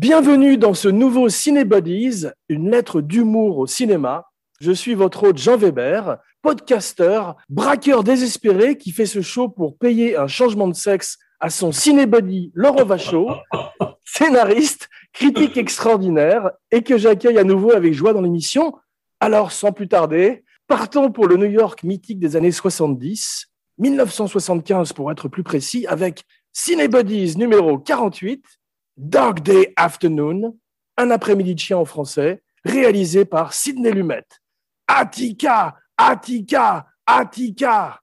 Bienvenue dans ce nouveau Ciné Buddies, une lettre d'humour au cinéma. Je suis votre hôte Jean Weber, podcasteur, braqueur désespéré qui fait ce show pour payer un changement de sexe à son cinébuddy Laurent Vachaud, scénariste, critique extraordinaire et que j'accueille à nouveau avec joie dans l'émission. Alors, sans plus tarder, partons pour le New York mythique des années 70, 1975 pour être plus précis, avec Cinébuddies numéro 48, Dark Day Afternoon, un après-midi de chien en français, réalisé par Sidney Lumet. Attica, Attica, Attica.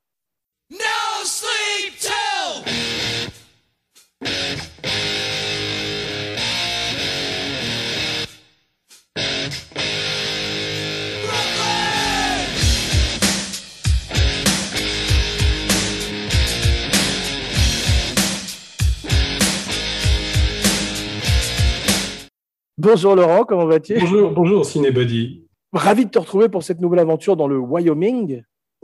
Bonjour Laurent, comment vas-tu? Bonjour, bonjour Cinébody. Ravi de te retrouver pour cette nouvelle aventure dans le Wyoming.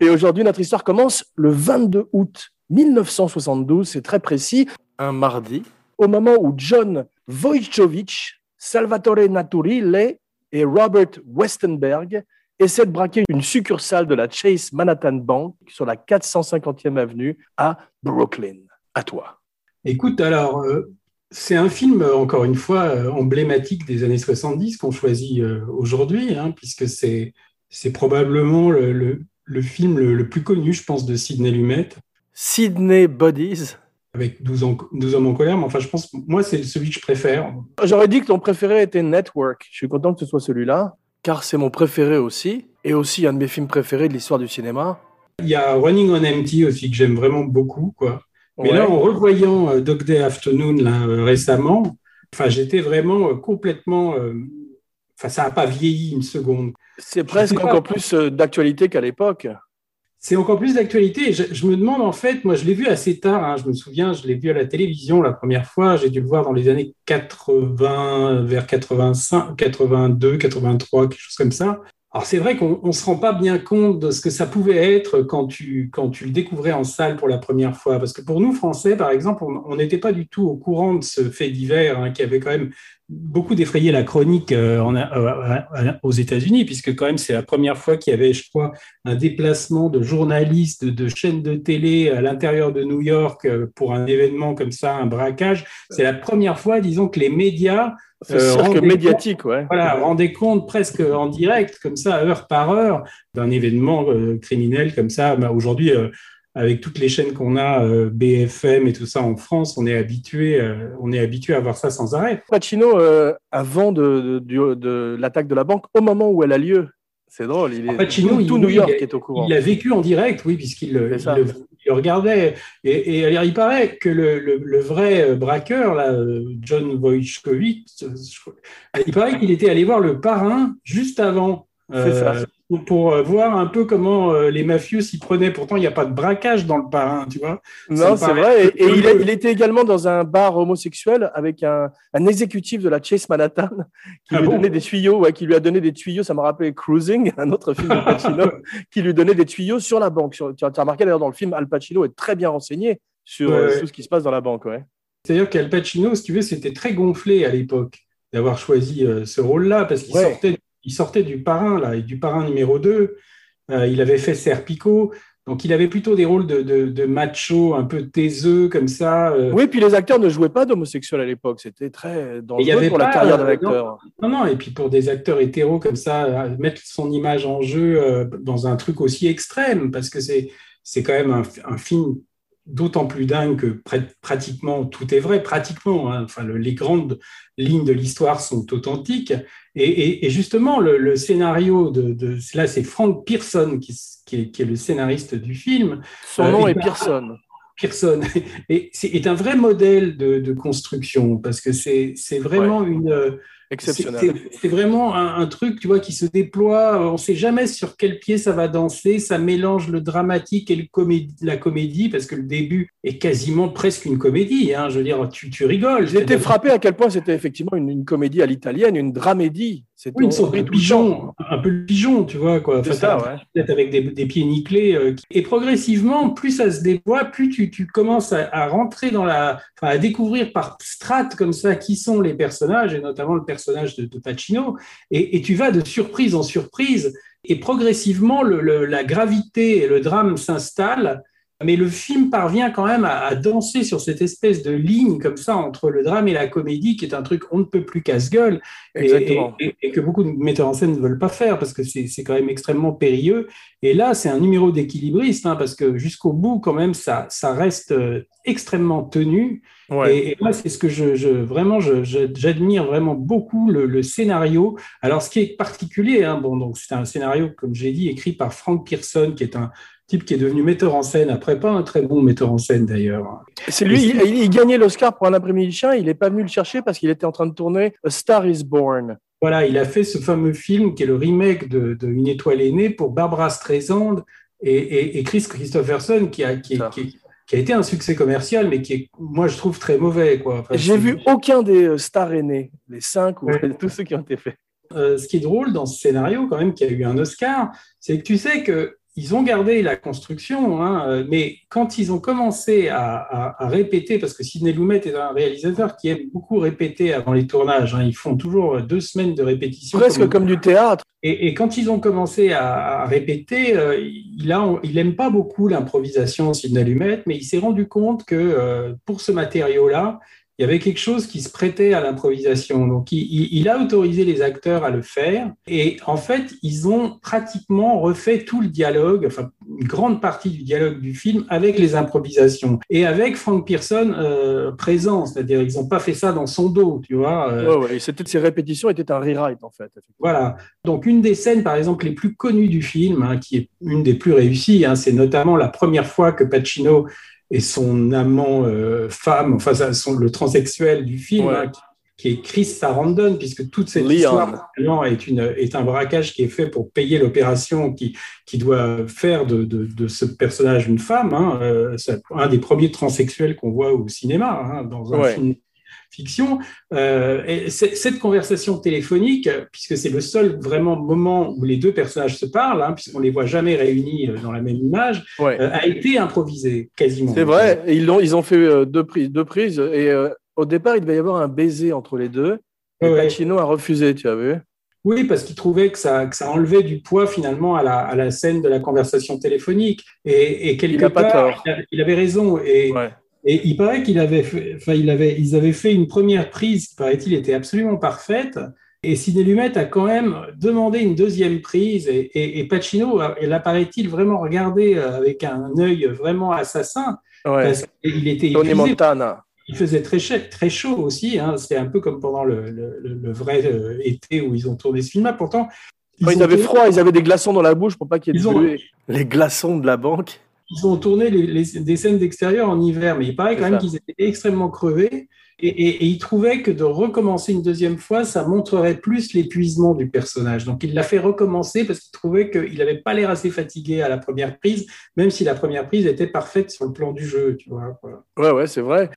Et aujourd'hui, notre histoire commence le 22 août 1972, c'est très précis, un mardi, au moment où John Wojciechowicz, Salvatore Naturile et Robert Westenberg essaient de braquer une succursale de la Chase Manhattan Bank sur la 450e avenue à Brooklyn. À toi. Écoute, alors, euh, c'est un film, encore une fois, euh, emblématique des années 70 qu'on choisit euh, aujourd'hui, hein, puisque c'est c'est probablement le, le- le film le, le plus connu, je pense, de Sidney Lumet, Sydney Buddies. avec 12, ans- 12 hommes en colère. Mais enfin, je pense, moi, c'est celui que je préfère. J'aurais dit que ton préféré était Network. Je suis content que ce soit celui-là, car c'est mon préféré aussi, et aussi un de mes films préférés de l'histoire du cinéma. Il y a Running on Empty aussi, que j'aime vraiment beaucoup, quoi. Mais Ouais. là, en revoyant euh, Dog Day Afternoon là, euh, récemment, enfin, j'étais vraiment euh, complètement. Enfin, ça n'a pas vieilli une seconde. c'est presque encore plus d'actualité qu'à l'époque. C'est encore plus d'actualité. Je, je me demande en fait, moi je l'ai vu assez tard, hein, je me souviens, je l'ai vu à la télévision la première fois, j'ai dû le voir dans les années 80, vers 85, 82, 83, quelque chose comme ça. Alors c'est vrai qu'on ne se rend pas bien compte de ce que ça pouvait être quand tu, quand tu le découvrais en salle pour la première fois. Parce que pour nous, Français, par exemple, on n'était pas du tout au courant de ce fait divers hein, qui avait quand même beaucoup défrayé la chronique euh, euh, aux États-Unis, puisque quand même c'est la première fois qu'il y avait, je crois, un déplacement de journalistes de chaînes de télé à l'intérieur de New York euh, pour un événement comme ça, un braquage. C'est la première fois, disons, que les médias C'est Euh, cirque rendez- médiatique, ouais. voilà, rendaient compte presque en direct, comme ça, heure par heure, d'un événement euh, criminel comme ça. Bah, Aujourd'hui, euh, avec toutes les chaînes qu'on a, euh, BFM et tout ça en France, on est habitué, on est habitué à voir ça sans arrêt. Pacino, avant de, de- du- de l'attaque de la banque, au moment où elle a lieu, c'est drôle, il est, Pacino, tout, il- New York il- est au courant. Il l'a vécu en direct, oui, puisqu'il le, il regardait. Et, il paraît que le, vrai euh, braqueur, là, euh, John crois- il paraît qu'il était allé voir le parrain juste avant. Ça. pour- pour euh, voir un peu comment euh, les mafieux s'y prenaient. Pourtant, il n'y a pas de braquage dans le parrain, tu vois. Non, me c'est vrai. Et, et il, a- peu- il était également dans un bar homosexuel avec un, un exécutif de la Chase Manhattan qui Ah lui bon donnait des tuyaux, ouais, qui lui a donné des tuyaux. Ça m'a rappelé Cruising, un autre film de Pacino, qui lui donnait des tuyaux sur la banque. Sur- tu as remarqué d'ailleurs dans le film, Al Pacino est très bien renseigné sur Ouais, euh, ouais. tout ce qui se passe dans la banque. Ouais. C'est-à-dire qu'Al Pacino, si tu veux, c'était très gonflé à l'époque d'avoir choisi euh, ce rôle-là, parce qu'il sortait, il sortait du parrain, là, et du parrain numéro 2. Euh, il avait fait Serpico, donc il avait plutôt des rôles de, de, de macho, un peu taiseux, comme ça. euh. Oui, puis les acteurs ne jouaient pas d'homosexuels à l'époque. C'était très dangereux il y avait pour la carrière d'un euh, acteur. Non, non, et puis pour des acteurs hétéros comme ça, euh, mettre son image en jeu euh, dans un truc aussi extrême, parce que c'est c'est quand même un, un film d'autant plus dingue que pr- pratiquement tout est vrai, pratiquement. hein. enfin, le- les grandes lignes de l'histoire sont authentiques. Et, et- et justement, le, le scénario de, de là, c'est Frank Pearson qui, est, qui est le scénariste du film. Son euh, nom il est Pearson. Pearson et c'est est un vrai modèle de, de construction parce que c'est vraiment une euh, Exceptionnel. c'est- vraiment un, un truc, tu vois, qui se déploie. On ne sait jamais sur quel pied ça va danser. Ça mélange le dramatique et le comédie, la comédie, parce que le début est quasiment presque une comédie. hein. Je veux dire, tu, tu rigoles. Été frappé à quel point c'était effectivement une, une comédie à l'italienne, une dramédie. Oui, une sorte de pigeon, un peu le pigeon, tu vois, quoi. Enfin, ça, ouais. avec des, des pieds nickelés. euh, et progressivement, plus ça se déploie, plus tu, tu commences à, à rentrer dans la, enfin, à découvrir par strates comme ça qui sont les personnages, et notamment le personnage de, de Pacino. Et, et tu vas de surprise en surprise, et progressivement, le- le- la gravité et le drame s'installent. Mais le film parvient quand même à, à danser sur cette espèce de ligne comme ça entre le drame et la comédie, qui est un truc on ne peut plus casse-gueule et, et- et que beaucoup de metteurs en scène ne veulent pas faire parce que c'est quand même extrêmement périlleux. Et là, c'est un numéro d'équilibriste hein, parce que jusqu'au bout, quand même, ça, ça reste euh, extrêmement tenu. Ouais. Et, et moi, c'est ce que je, je vraiment, j'admire vraiment beaucoup le, le scénario. Alors, ce qui est particulier, hein, bon, donc c'est un scénario, comme j'ai dit, écrit par Frank Pearson, qui est un type qui est devenu metteur en scène après, pas un très bon metteur en scène d'ailleurs. C'est lui, il, il- il gagnait l'Oscar pour un après-midi chien. Il n'est pas venu le chercher parce qu'il était en train de tourner A Star Is Born. Voilà, il a fait ce fameux film qui est le remake de, de Une étoile est née pour Barbara Streisand et, et- et Chris Christopherson, qui a, qui, Ça. qui a été un succès commercial, mais qui est, moi, je trouve très mauvais. Quoi. Enfin, J'ai vu aucun des euh, stars aînés, les cinq ou Ouais. tous ceux qui ont été faits. Euh, ce qui est drôle dans ce scénario, quand même, qui a eu un Oscar, c'est que tu sais que ils ont gardé la construction, hein, euh, mais quand ils ont commencé à, à- à répéter, parce que Sidney Lumet est un réalisateur qui aime beaucoup répéter avant les tournages, hein, ils font toujours deux semaines de répétition. Presque comme- comme du théâtre. Et, et quand ils ont commencé à, à répéter, euh, il a, il aime pas beaucoup l'improvisation Sidney Lumet, mais il s'est rendu compte que euh, pour ce matériau-là, il y avait quelque chose qui se prêtait à l'improvisation. Donc, il, a autorisé les acteurs à le faire. Et en fait, ils ont pratiquement refait tout le dialogue, enfin, une grande partie du dialogue du film avec les improvisations. Et avec Frank Pearson euh, présent, c'est-à-dire, ils n'ont pas fait ça dans son dos, tu vois. euh, Ouais, ouais. C'était ces répétitions étaient un rewrite en fait. voilà. Donc, une des scènes, par exemple, les plus connues du film, hein, qui est une des plus réussies, hein, c'est notamment la première fois que Pacino et son amant euh, femme, enfin, ça, son- le transsexuel du film, Ouais. hein, qui, qui est Chris Sarandon, puisque toute cette Leon. histoire est, une, est un braquage qui est fait pour payer l'opération qui, qui doit faire de, de, de ce personnage une femme. Hein, euh, un des premiers transsexuels qu'on voit au cinéma, hein, dans un Ouais. film fiction. Euh, et cette conversation téléphonique, puisque c'est le seul vraiment moment où les deux personnages se parlent, hein, puisqu'on les voit jamais réunis euh, dans la même image, Ouais. euh, a été improvisée quasiment. C'est vrai. Ils, l'ont, ils ont fait deux prises, deux prises. Et euh, au départ, il devait y avoir un baiser entre les deux. Et Ouais, ouais. Pacino a refusé, tu as vu Oui, parce qu'il trouvait que ça, que ça enlevait du poids finalement à la, à la scène de la conversation téléphonique. Et, et quelque Il part, tort. il a- il avait raison. Et, Ouais. Et il paraît qu'il avait, fait- enfin, il avait, ils avaient fait une première prise qui, paraît-il, était absolument parfaite. Et Sidney Lumet a quand même demandé une deuxième prise. Et, et, et Pacino, a- il apparaît-il vraiment regardé euh, avec un œil vraiment assassin. Ouais. Parce qu'il était Tony épuisé. Montana. Il faisait très, très chaud aussi. Hein. C'était un peu comme pendant le, le- le- le vrai euh, été où ils ont tourné ce film-là. Pourtant, ils avaient tourné- froid, ils avaient des glaçons dans la bouche pour pas qu'il y ait de Ils ont-. Les glaçons de la banque. Ils ont tourné les- les- des scènes d'extérieur en hiver, mais il paraît quand même qu'ils étaient extrêmement crevés. Et, et- et ils trouvaient que de recommencer une deuxième fois, ça montrerait plus l'épuisement du personnage. Donc il l'a fait recommencer parce qu'il trouvait qu'il n'avait pas l'air assez fatigué à la première prise, même si la première prise était parfaite sur le plan du jeu. Tu vois. Ouais, ouais, c'est vrai.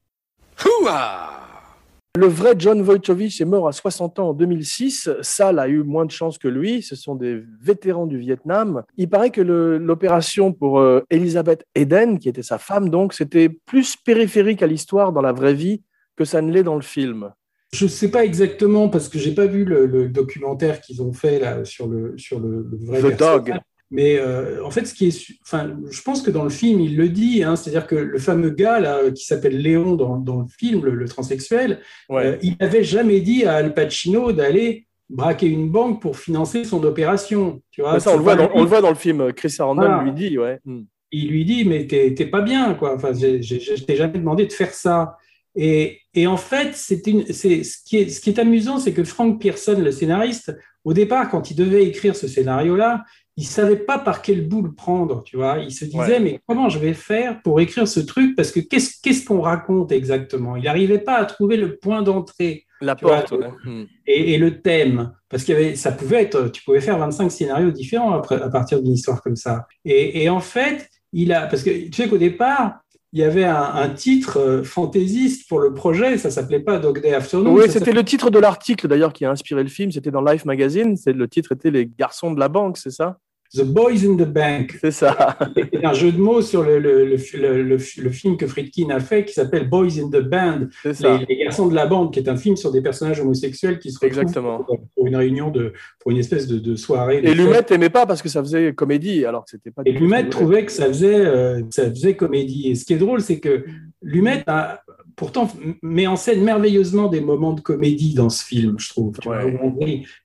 Le vrai John Wojtowicz est mort à 60 ans en 2006. Sal a eu moins de chance que lui. Ce sont des vétérans du Vietnam. Il paraît que l'opération pour euh, Elizabeth Eden, qui était sa femme, donc, c'était plus périphérique à l'histoire dans la vraie vie que ça ne l'est dans le film. Je ne sais pas exactement parce que j'ai pas vu le, le documentaire qu'ils ont fait là sur le sur le, le vrai The personnage. Dog. Mais euh, en fait, ce qui est, enfin, je pense que dans le film, il le dit, hein, c'est-à-dire que le fameux gars là qui s'appelle Léon dans, dans le film, le, le transsexuel, Ouais. euh, il n'avait jamais dit à Al Pacino d'aller braquer une banque pour financer son opération. Tu vois, ça, on le, voit dans, on le voit dans le film. Chris Voilà. lui dit, ouais. Hmm. il lui dit mais t'es pas bien quoi enfin je t'ai jamais demandé de faire ça et, et en fait c'est une c'est ce qui est ce qui est amusant c'est que Frank Pearson le scénariste au départ quand il devait écrire ce scénario là il savait pas par quel bout le prendre tu vois il se disait Ouais. mais comment je vais faire pour écrire ce truc? Parce que qu'est-ce qu'est-ce qu'on raconte exactement? Il n'arrivait pas à trouver le point d'entrée La vois, porte. ouais. Hmm. et, et le thème. Parce avait, ça pouvait être, tu pouvais faire 25 scénarios différents après, à partir d'une histoire comme ça. Et, et en fait, il a, parce que tu sais qu'au départ, il y avait un, un titre euh, fantaisiste pour le projet, ça s'appelait pas Dog Day Afternoon. Oui, c'était le titre de l'article d'ailleurs qui a inspiré le film. C'était dans Life Magazine. C'est le titre était Les garçons de la banque, c'est ça? The Boys in the Bank. C'est ça. C'est un jeu de mots sur le, le, le, le- le- le film que Friedkin a fait qui s'appelle Boys in the Band, les, les garçons de la bande, qui est un film sur des personnages homosexuels qui se retrouvent Exactement. pour, une réunion de, pour une espèce de, de soirée. de Et. Lumet aimait pas parce que ça faisait comédie, alors que c'était pas. Et Lumet trouvait que ça faisait, euh, ça faisait comédie. Et ce qui est drôle, c'est que Lumet a pourtant met en scène merveilleusement des moments de comédie dans ce film, je trouve. tu Ouais. vois.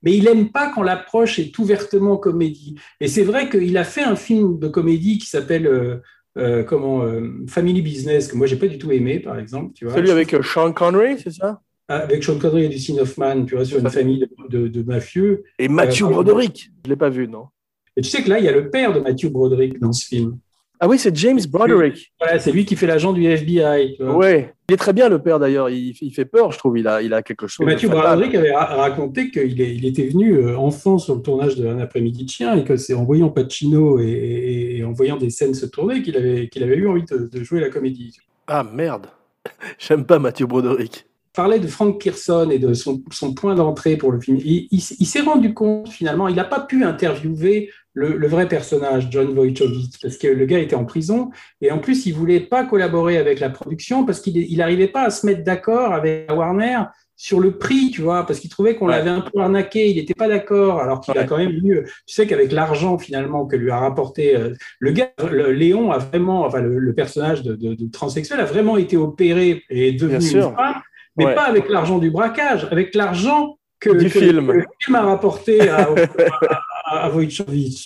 Mais il aime pas quand l'approche est ouvertement comédie. Et c'est vrai qu'il a fait un film de comédie qui s'appelle euh, euh, comment euh, Family Business que moi j'ai pas du tout aimé, par exemple. Tu vois. Celui avec Sean Connery, c'est ça? Avec Sean Connery et Dustin Hoffman, tu vois, sur une famille de, de- de mafieux. Et Matthew Euh, Broderick. Je l'ai pas vu, non? Et tu sais que là, il y a le père de Matthew Broderick dans ce film. Ah oui, c'est James Broderick. Voilà, c'est lui qui fait l'agent du FBI. tu vois. Ouais. Il est très bien le père d'ailleurs. Il, il fait peur, je trouve. Il a, il a quelque chose. Mathieu. Broderick avait ra- raconté qu'il il était venu euh, enfant sur le tournage de Un après-midi de chien et que c'est en voyant Pacino et, et- et en voyant des scènes se tourner qu'il avait, qu'il avait eu envie de, de jouer la comédie. Ah merde. J'aime pas Matthew Broderick. parlait de Frank Pearson et de son, son point d'entrée pour le film. Il s'est rendu compte finalement, il n'a pas pu interviewer le, le vrai personnage, John Wojciechowicz, parce que le gars était en prison et en plus il voulait pas collaborer avec la production parce qu'il il n'arrivait pas à se mettre d'accord avec Warner sur le prix, tu vois, parce qu'il trouvait qu'on Ouais. l'avait un peu arnaqué, il n'était pas d'accord, alors qu'il a quand même eu, tu sais qu'avec l'argent finalement que lui a rapporté euh, le gars, le- Léon a vraiment, enfin le, le personnage de, de- de transsexuel a vraiment été opéré et est devenu une femme, mais Ouais. pas avec l'argent du braquage, avec l'argent que, Du que- film. que le film a rapporté à, à,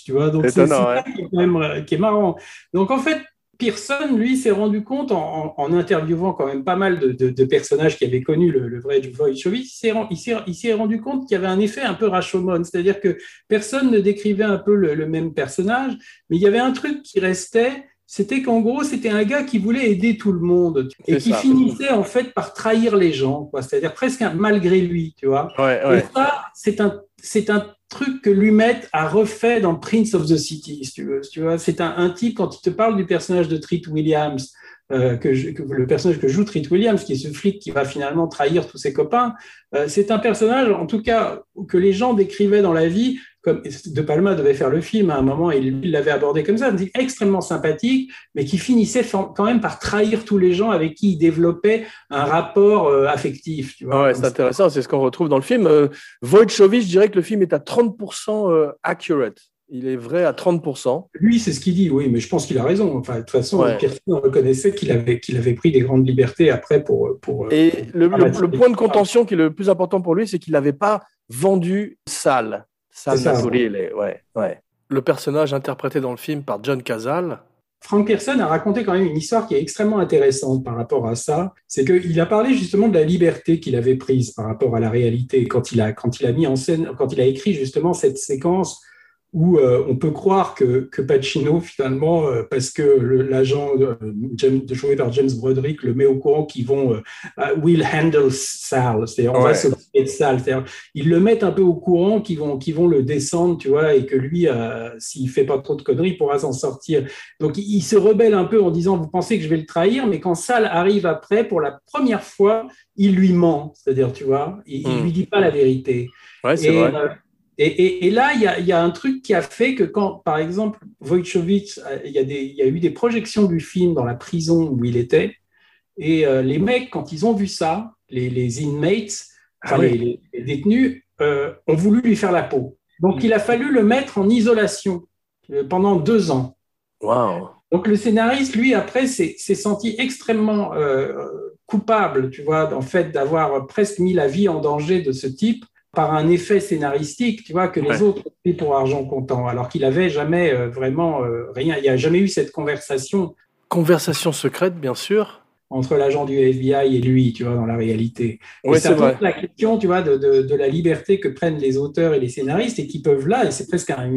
tu vois. Donc c'est ça qui est quand même euh, qui est marrant. Donc en fait, Pearson, lui, s'est rendu compte en, interviewant quand même pas mal de, de- de personnages qui avaient connu le, le vrai Wojciechowicz, il s'est rendu compte qu'il y avait un effet un peu Rashomon, c'est-à-dire que personne ne décrivait un peu le, le même personnage, mais il y avait un truc qui restait, c'était qu'en gros, c'était un gars qui voulait aider tout le monde et qui ça. finissait en fait par trahir les gens, quoi. C'est-à-dire presque un- malgré lui, tu vois. Ouais, Et ça, c'est un, c'est un truc que Lumet a refait dans Prince of the City, si tu veux. vois. C'est un, type, quand il te parle du personnage de Treat Williams, euh, que le personnage que joue Treat Williams, qui est ce flic qui va finalement trahir tous ses copains, euh, c'est un personnage, en tout cas, que les gens décrivaient dans la vie, comme De Palma devait faire le film à un moment, et il l'avait abordé comme ça, extrêmement sympathique, mais qui finissait quand même par trahir tous les gens avec qui il développait un rapport euh, affectif. Tu vois, Ouais, c'est intéressant, c'est ce qu'on retrouve dans le film. Euh, Wojciechowicz, je dirais que le film est à 30% euh, accurate. Il est vrai à 30%. Lui, c'est ce qu'il dit, oui, mais je pense qu'il a raison. Enfin, de toute façon, Ouais. personne ne reconnaissait qu'il avait, qu'il avait pris des grandes libertés après pour. pour Et le, Ah, le- point de contention qui est le plus important pour lui, c'est qu'il n'avait pas vendu Sal. Sal ouais, ouais. Le personnage interprété dans le film par John Cazale, Frank Pearson a raconté quand même une histoire qui est extrêmement intéressante par rapport à ça. C'est qu'il a parlé justement de la liberté qu'il avait prise par rapport à la réalité quand il a, quand il a mis en scène, quand il a écrit justement cette séquence où euh, on peut croire que, que Pacino, finalement, euh, parce que l'agent euh, joué par James Broderick le met au courant qu'ils vont euh, will handle Sal, c'est-à-dire on Ouais. va s'occuper de Sal. C'est-à-dire, ils le mettent un peu au courant qu'ils vont, qu'ils vont le descendre, tu vois, et que lui, s'il fait pas trop de conneries, il pourra s'en sortir. Donc, il il se rebelle un peu en disant, vous pensez que je vais le trahir, mais quand Sal arrive après, pour la première fois, il lui ment. C'est-à-dire, tu vois, il, il Mm. lui dit pas la vérité. ouais, c'est vrai. Et, et- et là, il y a, il y a un truc qui a fait que quand, par exemple, Wojciechowicz, euh, il y, a des- il y a eu des projections du film dans la prison où il était, et euh, les mecs, quand ils ont vu ça, les, les inmates, enfin Ah oui. les, détenus, euh, ont voulu lui faire la peau. Donc, il a fallu le mettre en isolation pendant deux ans. Waouh. Donc le scénariste, lui, après, s'est s'est senti extrêmement euh, coupable, tu vois, en fait, d'avoir presque mis la vie en danger de ce type par un effet scénaristique, tu vois, que les Ouais. autres ont fait pour argent comptant, alors qu'il avait jamais euh, vraiment euh, rien, il n'y a jamais eu cette conversation Conversation secrète, bien sûr. entre l'agent du FBI et lui, tu vois, dans la réalité. Et Oui, ça c'est pose la question, tu vois, de, de, de la liberté que prennent les auteurs et les scénaristes et qui peuvent là, et c'est presque un,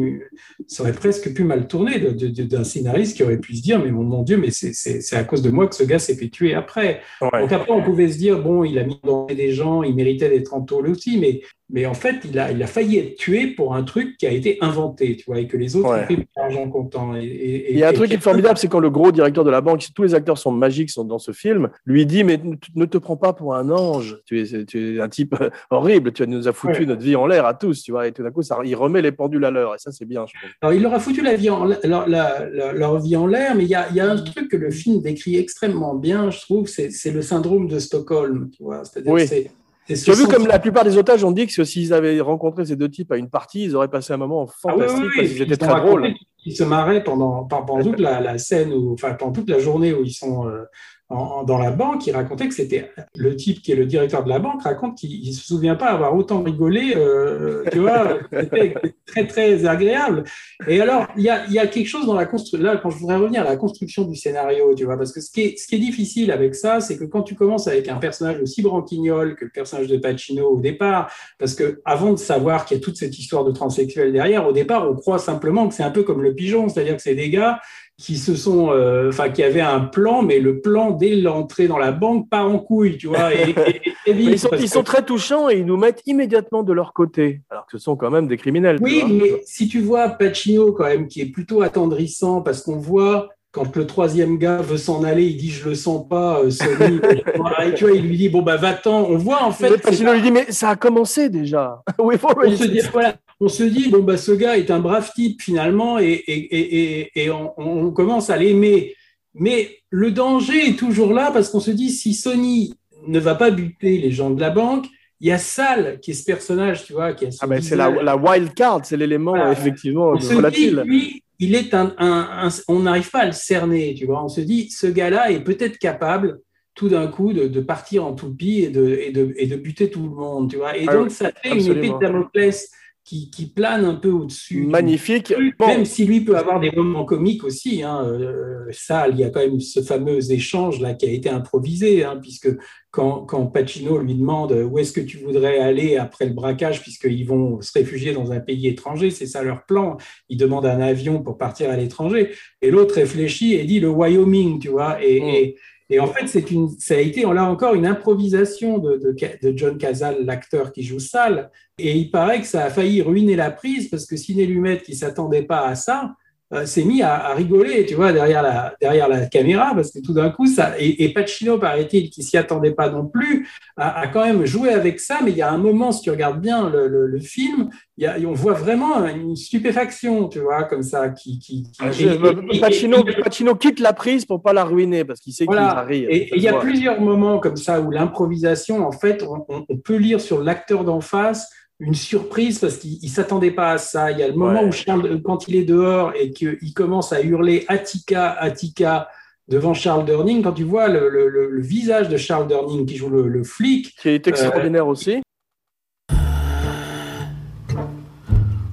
ça aurait presque pu mal tourner de- de- de- d'un scénariste qui aurait pu se dire, mais mon, mon Dieu, mais c'est- à cause de moi que ce gars s'est fait tuer après. Ouais. Donc après, on pouvait se dire, bon, il a mis en danger des gens, il méritait d'être en tôle aussi, mais, mais en fait, il a, il a failli être tué pour un truc qui a été inventé, tu vois, et que les autres Ouais. ont fait pour l'argent comptant. Et, et- Il y a un truc qui est formidable, c'est quand le gros directeur de la banque, tous les acteurs sont magiques sont dans ce film, lui dit mais ne te- prends pas pour un ange, tu es, tu es un type horrible, tu nous as foutu Ouais. notre vie en l'air à tous, tu vois, et tout d'un coup ça, il remet les pendules à l'heure et ça c'est bien, je. Alors, il leur a foutu la vie en, la- leur, la- la- leur vie en l'air, mais il y a, il y a un truc que le film décrit extrêmement bien, je trouve, c'est c'est le syndrome de Stockholm, tu vois. C'est-à-dire Oui. c'est- c'est ce Tu as vu comme la plupart des otages ont dit que s'ils avaient rencontré ces deux types à une partie, ils auraient passé un moment Ah oui, oui, fantastique parce qu'ils étaient ils très drôles. qu'ils se marraient pendant, pendant toute la, la scène, où, enfin pendant toute la journée où ils sont euh, en- dans la banque. Il racontait que c'était le type qui est le directeur de la banque raconte qu'il ne se souvient pas avoir autant rigolé. euh, tu vois, c'était très très agréable. Et alors il y a, il y a quelque chose dans la construction. Là, quand je voudrais revenir à la construction du scénario, tu vois, parce que ce qui est, ce qui est difficile avec ça, c'est que quand tu commences avec un personnage aussi branquignol que le personnage de Pacino au départ, parce que avant de savoir qu'il y a toute cette histoire de transsexuel derrière, au départ, on croit simplement que c'est un peu comme le pigeon, c'est-à-dire que c'est des gars qui se sont, euh, enfin, qui avaient un plan, mais le plan dès l'entrée dans la banque part en couille, tu vois. Et, et- et très vite, Mais ils sont, parce ils que- sont très touchants et ils nous mettent immédiatement de leur côté, alors que ce sont quand même des criminels. Oui, mais si tu vois Pacino quand même, qui est plutôt attendrissant, parce qu'on voit quand le troisième gars veut s'en aller, il dit je le sens pas, euh, Sony. Et tu vois, il lui dit bon bah va-t'en. On voit en fait. Pas- lui dit mais ça a commencé déjà. On se dit, voilà, on se dit, bon, bah, ce gars est un brave type finalement et, et, et, et, on, on commence à l'aimer. Mais le danger est toujours là parce qu'on se dit, si Sony ne va pas buter les gens de la banque, il y a Sal qui est ce personnage, tu vois, qui a ce Ah ben, c'est la, wild card, c'est l'élément Voilà. effectivement On se dit, volatile. lui, il est un, un- un- on n'arrive pas à le cerner, tu vois. On se dit, ce gars-là est peut-être capable tout d'un coup de, de partir en toupie et de, et, de, et de buter tout le monde, tu vois. Et Ah donc, oui, ça fait une épée de Damoclès qui, qui plane un peu au-dessus. Magnifique. Bon, Même si lui peut avoir des moments comiques aussi. Hein. Euh, ça, il y a quand même ce fameux échange là qui a été improvisé, hein, puisque quand, quand Pacino lui demande où est-ce que tu voudrais aller après le braquage, puisqu'ils vont se réfugier dans un pays étranger, c'est ça leur plan. Ils demandent un avion pour partir à l'étranger. Et l'autre réfléchit et dit le Wyoming, tu vois. Et, Mm. et, et en fait, c'est une, ça a été là encore une improvisation de, John Cazale, l'acteur qui joue Sal. Et il paraît que ça a failli ruiner la prise parce que Ciné Lumet, qui s'attendait pas à ça, euh, s'est mis à, à rigoler, tu vois, derrière la, derrière la caméra, parce que tout d'un coup, ça. Et, et Pacino, paraît-il, qui s'y attendait pas non plus, a, a quand même joué avec ça. Mais il y a un moment, si tu regardes bien le, le, le film, il y a, on voit vraiment une stupéfaction, tu vois, comme ça, qui. qui, qui- Ah, je- et- et- Pacino, Pacino quitte la prise pour pas la ruiner parce qu'il sait qu'il Voilà. va rire. Et il y a plusieurs moments comme ça où l'improvisation, en fait, on, on- on peut lire sur l'acteur d'en face une surprise parce qu'il ne s'attendait pas à ça. Il y a le moment Ouais. où Charles, quand il est dehors et qu'il commence à hurler Attica, Attica devant Charles Durning, quand tu vois le, le- le- le visage de Charles Durning qui joue le, le flic, Qui est extraordinaire aussi.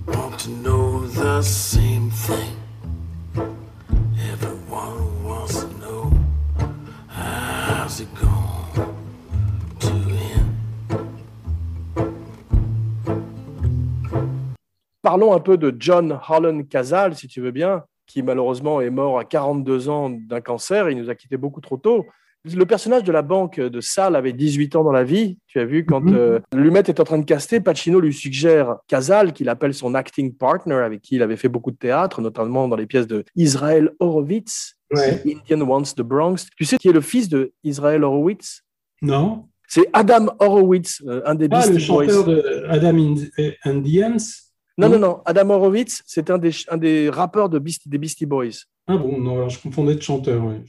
Want to know the Parlons un peu de John Harlan Casal, si tu veux bien, qui malheureusement est mort à 42 ans d'un cancer. Il nous a quitté beaucoup trop tôt. Le personnage de la banque de Sal avait 18 ans dans la vie. Tu as vu, quand Mhm. euh, Lumet est en train de caster, Pacino lui suggère Casal, qu'il appelle son acting partner, avec qui il avait fait beaucoup de théâtre, notamment dans les pièces de Israel Horowitz, Ouais. Indian Wants the Bronx. Tu sais qui est le fils de Israel Horowitz? Non C'est Adam Horowitz, euh, un des Ah, le chanteur de Adam in- and the Ants Non, non, Non. Adam Horowitz, c'est un des, un des rappeurs de Beastie- des Beastie Boys. Ah bon, non, alors je confondais de chanteur. ouais.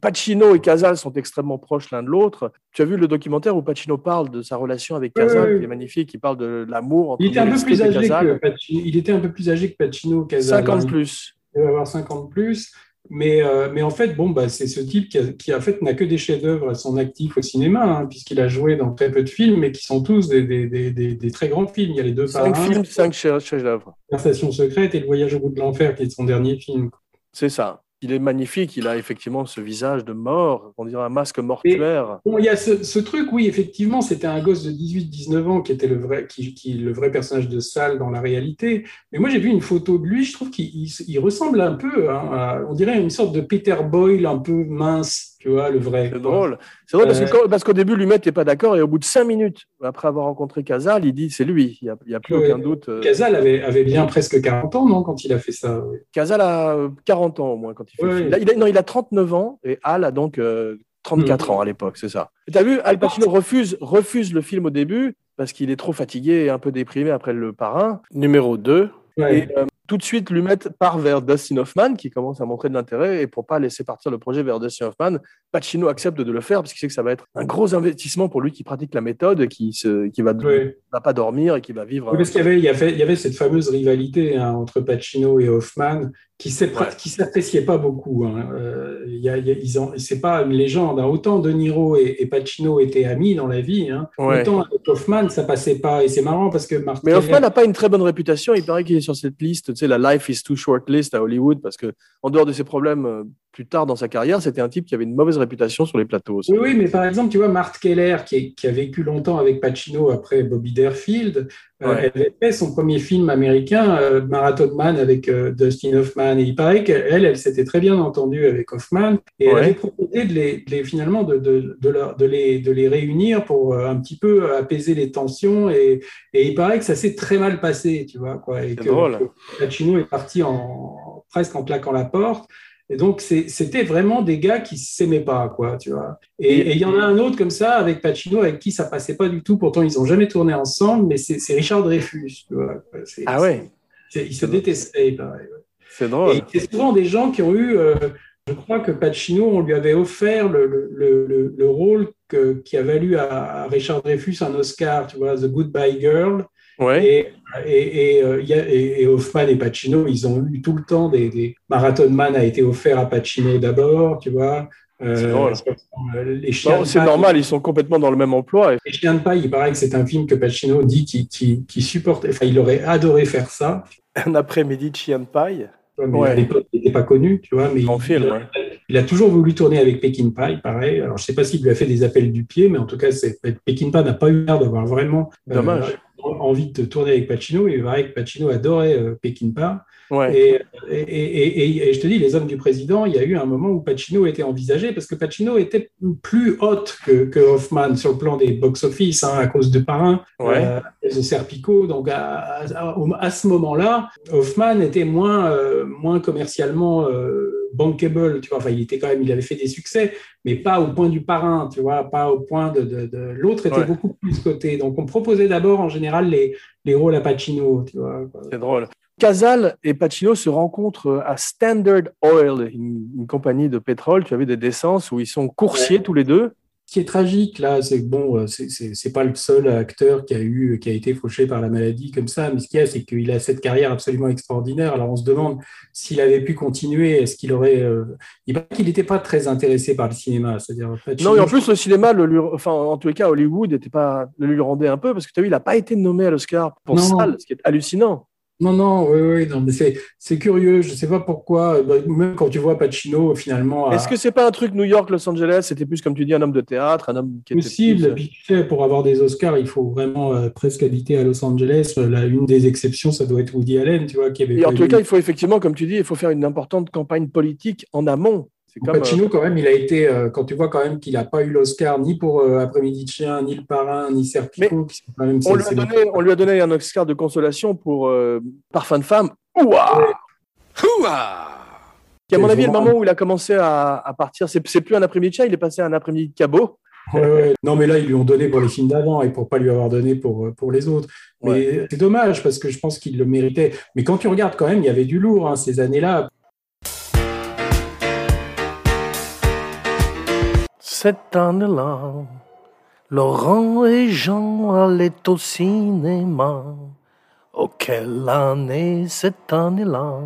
Pacino et Casal sont extrêmement proches l'un de l'autre. Tu as vu le documentaire où Pacino parle de sa relation avec Casal, oui, oui. qui est magnifique. Il parle de l'amour entre Il était un peu plus âgé Casal. que Pacino. Il était un peu plus âgé que Pacino. Casal, 50 hein. plus. Il doit avoir 50 plus. Mais, euh, mais en fait, bon, bah, c'est ce type qui, a, qui en fait, n'a que des chefs-d'œuvre à son actif au cinéma, hein, puisqu'il a joué dans très peu de films, mais qui sont tous des, des, des, très grands films. Il y a les deux 5 parrains, films, 5 chefs-d'œuvre. Conversation secrète et Le Voyage au bout de l'enfer, qui est son dernier film. C'est ça. Il est magnifique, il a effectivement ce visage de mort, on dirait un masque mortuaire. Bon, il y a ce, truc, oui, effectivement, c'était un gosse de 18-19 ans qui était le vrai, qui, le vrai personnage de Sal dans la réalité. Mais moi, j'ai vu une photo de lui, je trouve qu'il il- il ressemble un peu, hein, à- on dirait une sorte de Peter Boyle un peu mince, tu vois, le vrai. C'est drôle. C'est drôle parce Euh, que parce qu'au début, Lumet n'est pas d'accord et au bout de cinq minutes, après avoir rencontré Casal, il dit c'est lui. Il n'y a, il a plus Ouais. aucun doute. euh, Casal avait, avait bien presque 40 ans, non, quand il a fait ça. Casal a euh, 40 ans au moins quand il fait Ouais. film. Là, il a, non, il a 39 ans et Al a donc euh, 34 Mhm. ans à l'époque, c'est ça. Tu as vu, Al Pacino refuse, refuse le film au début parce qu'il est trop fatigué et un peu déprimé après le parrain. Numéro 2. Ouais. Et euh, tout de suite, Lumet part vers Dustin Hoffman qui commence à montrer de l'intérêt et pour pas laisser partir le projet vers Dustin Hoffman, Pacino accepte de le faire parce qu'il sait que ça va être un gros investissement pour lui qui pratique la méthode, qui, se, qui va, va pas dormir et qui va vivre. Oui, parce qu'il y avait, il y avait, il y avait cette fameuse rivalité hein, entre Pacino et Hoffman qui s'est- Ouais. pas beaucoup. Hein. Euh, il y a, il y a- ils ont, c'est pas une légende. hein. Autant De Niro et, et Pacino étaient amis dans la vie, hein. Ouais. autant avec Hoffman ça passait pas. Et c'est marrant parce que Mais Hoffman n'a pas une très bonne réputation. Il paraît qu'il est sur cette liste, tu sais, la Life is too short list à Hollywood, parce que en dehors de ses problèmes euh, plus tard dans sa carrière, c'était un type qui avait une mauvaise réputation sur les plateaux. aussi. Oui, oui, mais par exemple, tu vois, Marthe Keller, qui, est- qui a vécu longtemps avec Pacino après Bobby Derfield, euh, elle avait fait son premier film américain, euh, Marathon Man, avec euh, Dustin Hoffman. Et il paraît qu'elle, elle s'était très bien entendue avec Hoffman. Et elle avait proposé de les, de les- finalement de, de, de, leur- de les, de les réunir pour euh, un petit peu apaiser les tensions. Et, et il paraît que ça s'est très mal passé, tu vois. Quoi, et C'est que, drôle. que Pacino est parti en, presque en claquant la porte. Et donc, c'était vraiment des gars qui s'aimaient pas, quoi, tu vois. Et il y en a un autre comme ça, avec Pacino, avec qui ça passait pas du tout. Pourtant, ils ont jamais tourné ensemble, mais c'est Richard Dreyfus, tu vois. Ah ouais, Ils se détestaient, il paraît. c'est drôle. Et c'est souvent des gens qui ont eu, euh, je crois que Pacino, on lui avait offert le, le, le, le- le rôle que, qui a valu à, à Richard Dreyfus un Oscar, tu vois, The Goodbye Girl. Ouais. Et, et, et, euh, et- et Hoffman et Pacino, ils ont eu tout le temps des, des... Marathon Man a été offert à Pacino d'abord, tu vois. Euh, C'est euh, chiens normal, ils sont complètement dans le même emploi. Et Les chiens de paille, il paraît que c'est un film que Pacino dit qu'il qu'il- qu'il supporte, enfin, il aurait adoré faire ça. un après-midi de chien de paille. Mais Ouais. à l'époque, il n'était pas connu, tu vois. Mais En il, film, il, ouais. il a toujours voulu tourner avec Pekin Pie, pareil. Alors, je sais pas s'il lui a fait des appels du pied, mais en tout cas, Pie n'a pas eu l'air d'avoir vraiment euh, Dommage. Envie de tourner avec Pacino. Il paraît que Pacino adorait euh, Pekin Pie. Ouais. Et, et, et- et- et je te dis, les hommes du président, il y a eu un moment où Pacino était envisagé parce que Pacino était plus haute que, que Hoffman sur le plan des box-office hein, à cause de Parrain, Ouais. euh, de Serpico. Donc à, à- à ce moment-là, Hoffman était moins, euh, moins commercialement euh, bankable. Tu vois, enfin, il était quand même, il avait fait des succès, mais pas au point du Parrain. Tu vois, pas au point de, de- de- l'autre était Ouais. beaucoup plus coté. Donc on proposait d'abord en général les, les rôles à Pacino. Tu vois. quoi. C'est drôle. Casal et Pacino se rencontrent à Standard Oil, une, une compagnie de pétrole, tu avais des d'essence où ils sont coursiers tous les deux. Ce qui est tragique là, c'est que bon, euh, c'est- pas le seul acteur qui a eu, qui a été fauché par la maladie comme ça. Mais ce qu'il y a, c'est qu'il a cette carrière absolument extraordinaire. Alors on se demande s'il avait pu continuer, est-ce qu'il aurait. euh, Il paraît qu'il n'était pas très intéressé par le cinéma, c'est-à-dire. Pacino- Non, et en plus, le cinéma, le lui- enfin, en tous les cas, Hollywood était pas, le lui rendait un peu parce que tu as vu, il n'a pas été nommé à l'Oscar pour Non. Sal, ce qui est hallucinant. Non, non, oui, oui, non, mais c'est curieux. Je sais pas pourquoi. Bah, Même quand tu vois Pacino, finalement, à- Est-ce que c'est pas un truc New York, Los Angeles C'était plus, comme tu dis, un homme de théâtre, un homme qui était possible. plus, euh, pour avoir des Oscars, il faut vraiment euh, presque habiter à Los Angeles. Là, une des exceptions, ça doit être Woody Allen, tu vois, qui avait Et en eu- cas, il faut effectivement, comme tu dis, il faut faire une importante campagne politique en amont. Comme, Pacino, quand même, il a été, euh, quand tu vois quand même qu'il n'a pas eu l'Oscar ni pour euh, Après-midi de chien, ni le parrain, ni Serpico, qui sont quand même euh, on, lui a donné, on lui a donné un Oscar de consolation pour euh, Parfum de femme. Ouah Qui, à mon avis, est le moment où il a commencé à, à partir. C'est plus un après-midi de chat, il est passé à un après-midi de cabot. Ouais, ouais. Non, mais là, ils lui ont donné pour les films d'avant et pour pas lui avoir donné pour, euh, pour les autres. Mais c'est dommage parce que je pense qu'il le méritait. Mais quand tu regardes quand même, il y avait du lourd hein, ces années-là. Cette année-là, Laurent et Jean allaient au cinéma. Oh, quelle année cette année-là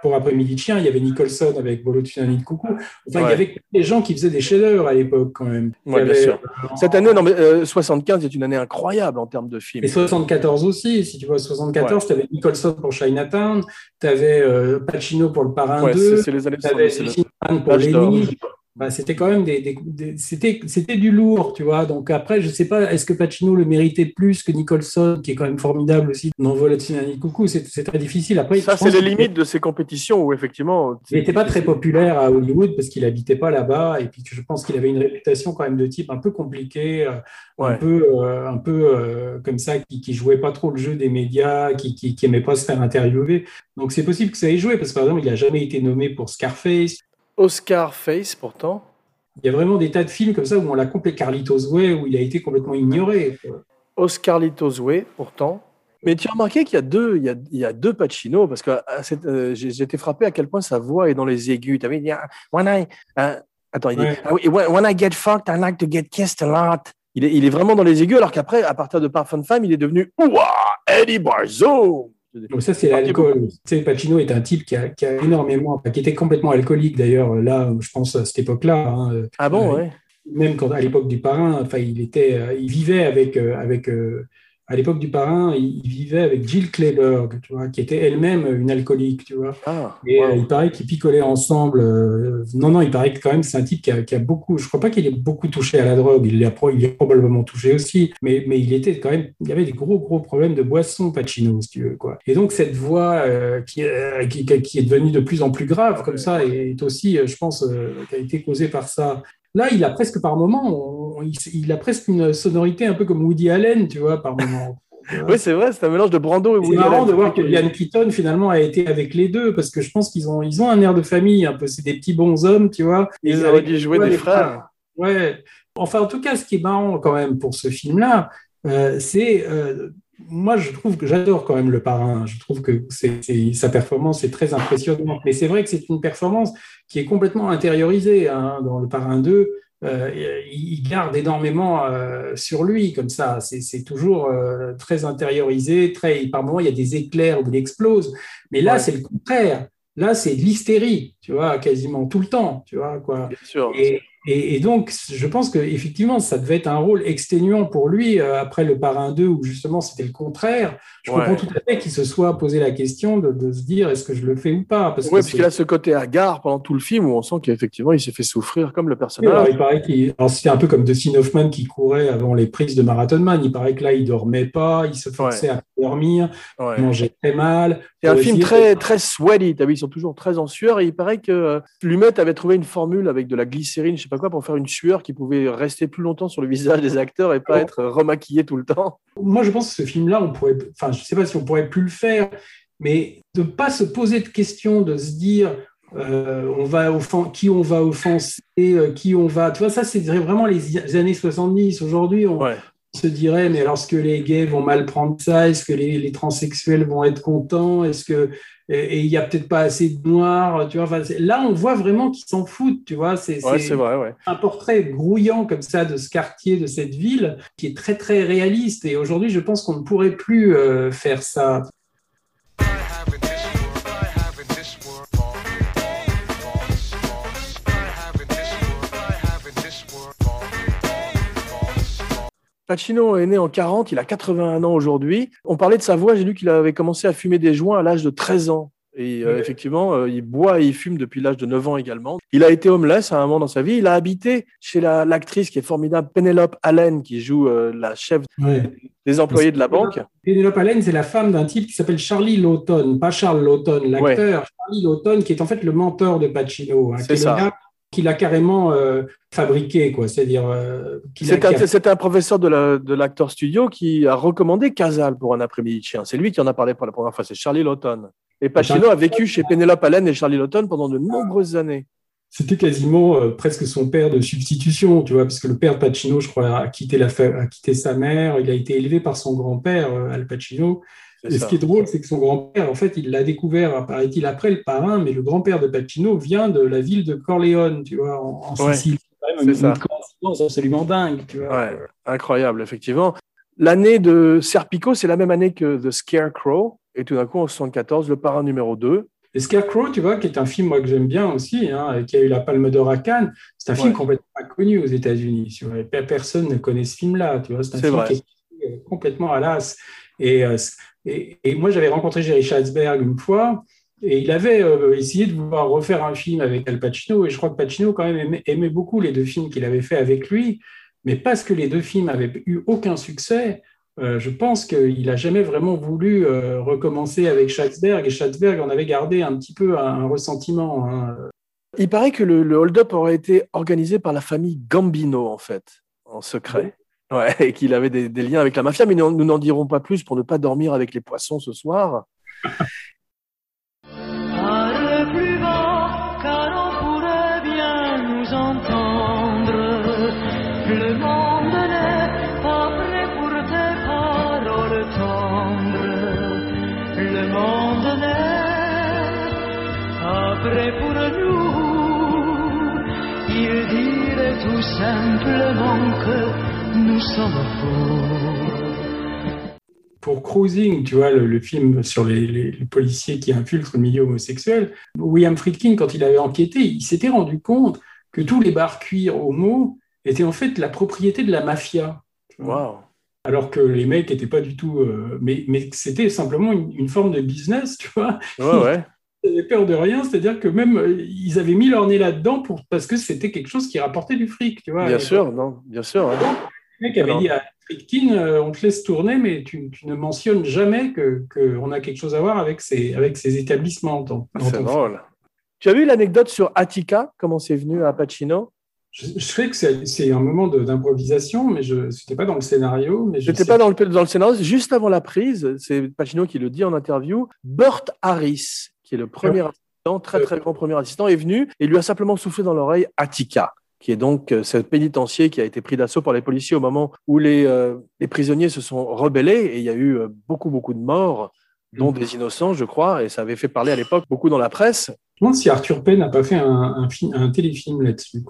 pour Après-midi de chien, il y avait Nicholson avec Volo tu de coucou. Enfin, il y avait des gens qui faisaient des chefs-d'œuvre à l'époque quand même. Ouais, bien sûr. euh, Cette année, non, mais, euh, 75 est une année incroyable en termes de films. Et 74 aussi, si tu vois, 74, tu avais Nicholson pour Chinatown, tu avais Pacino pour Le Parrain Ouais, 2, c'est c'est les années tu avais 70. c'est le- Silverman pour. Lenny. Bah, c'était quand même des, des- des- c'était, c'était du lourd, tu vois. Donc après, je sais pas, est-ce que Pacino le méritait plus que Nicholson, qui est quand même formidable aussi dans Volatility Coucou C'est, c'est très difficile. Après, Ça, c'est les limites de ces compétitions où effectivement. Il n'était pas très populaire à Hollywood parce qu'il habitait pas là-bas et puis je pense qu'il avait une réputation quand même de type un peu compliqué, euh, un peu, euh, un peu euh, comme ça, qui, qui jouait pas trop le jeu des médias, qui, qui, qui aimait pas se faire interviewer. Donc c'est possible que ça ait joué parce que par exemple il a jamais été nommé pour Scarface. Oscar Face, pourtant. Il y a vraiment des tas de films comme ça où on l'a complètement Carlitos Way où il a été complètement ignoré. Oscar Way, pourtant. Mais tu as remarqué qu'il y a deux, il y a, il y a deux Pacino, parce que euh, j'ai j'ai été frappé à quel point sa voix est dans les aigus. Tu dit, Ah, when I, euh, attends, il Ouais. Ah when I get fucked, I like to get kissed a lot. Il est, il est vraiment dans les aigus, alors qu'après, à partir de Parfum Femme, il est devenu Ouah, Eddie Barzo. Donc ça c'est l'alcool. Tu sais, Pacino est un type qui a, qui a énormément, qui était complètement alcoolique d'ailleurs. Là, je pense à cette époque-là. hein, Ah bon, Ouais. ouais. même quand à l'époque du parrain, enfin, il était, euh, il vivait avec, euh, avec euh, à l'époque du parrain, il, il vivait avec Jill Clayburgh, tu vois, qui était elle-même une alcoolique, tu vois. Ah, Et wow. euh, il paraît qu'ils picolaient ensemble. euh, non, non, il paraît que quand même c'est un type qui a, qui a beaucoup. Je crois pas qu'il ait beaucoup touché à la drogue. Il l'a il a probablement touché aussi, mais mais il était quand même. Il y avait des gros gros problèmes de boisson, Pacino, si tu veux quoi. Et donc cette voix euh, qui, qui qui est devenue de plus en plus grave comme ça est aussi, je pense, qui a été causée par ça. Là, il a presque par moment, il, il a presque une sonorité un peu comme Woody Allen, tu vois, par moment. Oui, c'est vrai, c'est un mélange de Brando et C'est Woody marrant Allen. de voir que Liam Keaton finalement a été avec les deux parce que je pense qu'ils ont ils ont un air de famille un peu c'est des petits bons hommes tu vois Ils Et auraient dû jouer des frères. ouais enfin en tout cas ce qui est marrant quand même pour ce film là c'est euh, moi je trouve que j'adore quand même le parrain je trouve que c'est- sa performance est très impressionnante mais c'est vrai que c'est une performance qui est complètement intériorisée hein, dans le parrain 2 euh, il garde énormément euh, sur lui comme ça. C'est c'est toujours euh, très intériorisé, très. Par moments, il y a des éclairs où il explose. Mais là, Ouais. c'est le contraire. Là, c'est de l'hystérie, tu vois, quasiment tout le temps, tu vois quoi. Bien sûr. Et, et, et donc, je pense que effectivement, ça devait être un rôle exténuant pour lui euh, après le Parrain 2 où justement c'était le contraire. Je Ouais. comprends tout à fait qu'il se soit posé la question de, de se dire est-ce que je le fais ou pas? Parce Oui, parce qu'il a ce côté hagard pendant tout le film où on sent qu'effectivement, il s'est fait souffrir comme le Oui, alors, personnage. il paraît qu'il. Alors, c'était un peu comme Dustin Hoffman qui courait avant les prises de Marathon Man. Il paraît que là, il dormait pas, il se forçait à dormir, Ouais. il mangeait très mal. C'est un Pour film très, très sweaty. T'as vu, ils sont toujours très en sueur. Et il paraît que euh, Lumet avait trouvé une formule avec de la glycérine, je sais pas quoi, pour faire une sueur qui pouvait rester plus longtemps sur le visage des acteurs et pas être remaquillé tout le temps. Moi, je pense que ce film-là, on pourrait. Enfin, je sais pas si on pourrait plus le faire, mais de pas se poser de questions, de se dire. euh, on va qui on va offenser, euh, qui on va. Tu vois, ça, c'est vraiment les années 70. Aujourd'hui, on, Ouais. Se dirait, mais alors est-ce que les gays vont mal prendre ça? Est-ce que les, les transsexuels vont être contents? Est-ce que et il y a peut-être pas assez de noirs Tu vois, enfin, là on voit vraiment qu'ils s'en foutent. Tu vois, c'est Ouais, ouais. un portrait grouillant comme ça de ce quartier, de cette ville, qui est très très réaliste. Et aujourd'hui, je pense qu'on ne pourrait plus euh, faire ça. Pacino est né en 40, il a 81 ans aujourd'hui. On parlait de sa voix, j'ai lu qu'il avait commencé à fumer des joints à l'âge de 13 ans. Et euh, effectivement, euh, il boit et il fume depuis l'âge de 9 ans également. Il a été homeless à un moment dans sa vie. Il a habité chez la- l'actrice qui est formidable, Penelope Allen, qui joue euh, la chef des employés de la banque. Penelope Allen, c'est la femme d'un type qui s'appelle Charlie Lawton, pas Charles Lawton, l'acteur. Charlie Lawton, qui est en fait le mentor de Pacino, hein, C'est ça. le gars qu'il a carrément euh, fabriqué, quoi. C'est-à-dire euh, a- un, un professeur de la- de l'acteur studio qui a recommandé Casal pour un après-midi de chien. C'est lui qui en a parlé pour la première fois, c'est Charlie Lawton. Et Pacino a vécu chez Penelope Allen et Charlie Lawton pendant de nombreuses années. C'était quasiment euh, presque son père de substitution, tu vois, parce que le père de Pacino, je crois, a quitté, la a quitté sa mère. Il a été élevé par son grand-père, Al Pacino. Et ça. ce qui est drôle, c'est que son grand-père, en fait, il l'a découvert, paraît-il, après le parrain, mais le grand-père de Pacino vient de la ville de Corleone, tu vois, en, en Ouais, Sicile. C'est quand même c'est une, ça. une coïncidence absolument dingue, tu vois. Ouais, incroyable, effectivement. L'année de Serpico, c'est la même année que The Scarecrow. Et tout d'un coup, en 74, le parrain numéro 2. Et Scarecrow, tu vois, qui est un film moi que j'aime bien aussi, hein, qui a eu la Palme d'Or à Cannes, c'est un film complètement inconnu aux États-Unis. tu vois. Et Personne ne connaît ce film-là, tu vois. C'est un film vrai. qui est euh, complètement à l'as. Et, euh, et, et moi, j'avais rencontré Jerry Schatzberg une fois, et il avait euh, essayé de vouloir refaire un film avec Al Pacino, et je crois que Pacino quand même aimait, aimait beaucoup les deux films qu'il avait fait avec lui, mais parce que les deux films avaient eu aucun succès, euh, je pense qu'il n'a jamais vraiment voulu euh, recommencer avec Schatzberg, et Schatzberg en avait gardé un petit peu un, un ressentiment. hein. Il paraît que le, le hold-up aurait été organisé par la famille Gambino, en fait, en secret. Ouais, et qu'il avait des, liens avec la mafia, mais nous n'en dirons pas plus pour ne pas dormir avec les poissons ce soir. Parle plus bas, car on pourrait bien nous entendre. Le monde n'est pas prêt pour tes paroles tendres. Le monde n'est pas prêt pour nous. Il dirait tout simplement que. Pour Cruising, tu vois, le, le film sur les, les- les policiers qui infiltrent le milieu homosexuel, William Friedkin, quand il avait enquêté, il s'était rendu compte que tous les bars cuir homo étaient en fait la propriété de la mafia. Waouh. Alors que les mecs n'étaient pas du tout. euh, mais mais que c'était simplement une, une forme de business, tu vois. Ouais, ouais. Ils avaient peur de rien, c'est-à-dire que même euh, ils avaient mis leur nez là-dedans pour, parce que c'était quelque chose qui rapportait du fric, tu vois. Bien sûr, non, bien sûr. ouais. Le mec avait Alors. dit à Friedkin, euh, on te laisse tourner, mais tu, tu ne mentionnes jamais que qu'on a quelque chose à voir avec ces, avec ces établissements. dans- dans C'est ton film. drôle. Tu as vu l'anecdote sur Attica, comment c'est venu à Pacino? Je, je sais que c'est c'est un moment de- d'improvisation, mais je n'étais pas dans le scénario. Mais je J'étais sais pas dans le, dans le scénario, juste avant la prise, c'est Pacino qui le dit en interview. Burt Harris, qui est le premier assistant, très très grand premier assistant, est venu et lui a simplement soufflé dans l'oreille Attica, qui est donc euh, ce pénitencier qui a été pris d'assaut par les policiers au moment où les, euh, les prisonniers se sont rebellés et il y a eu euh, beaucoup beaucoup de morts, dont Mhm. des innocents, je crois, et ça avait fait parler à l'époque beaucoup dans la presse. Je me demande si Arthur Penn n'a pas fait un, un, film, un téléfilm là-dessus.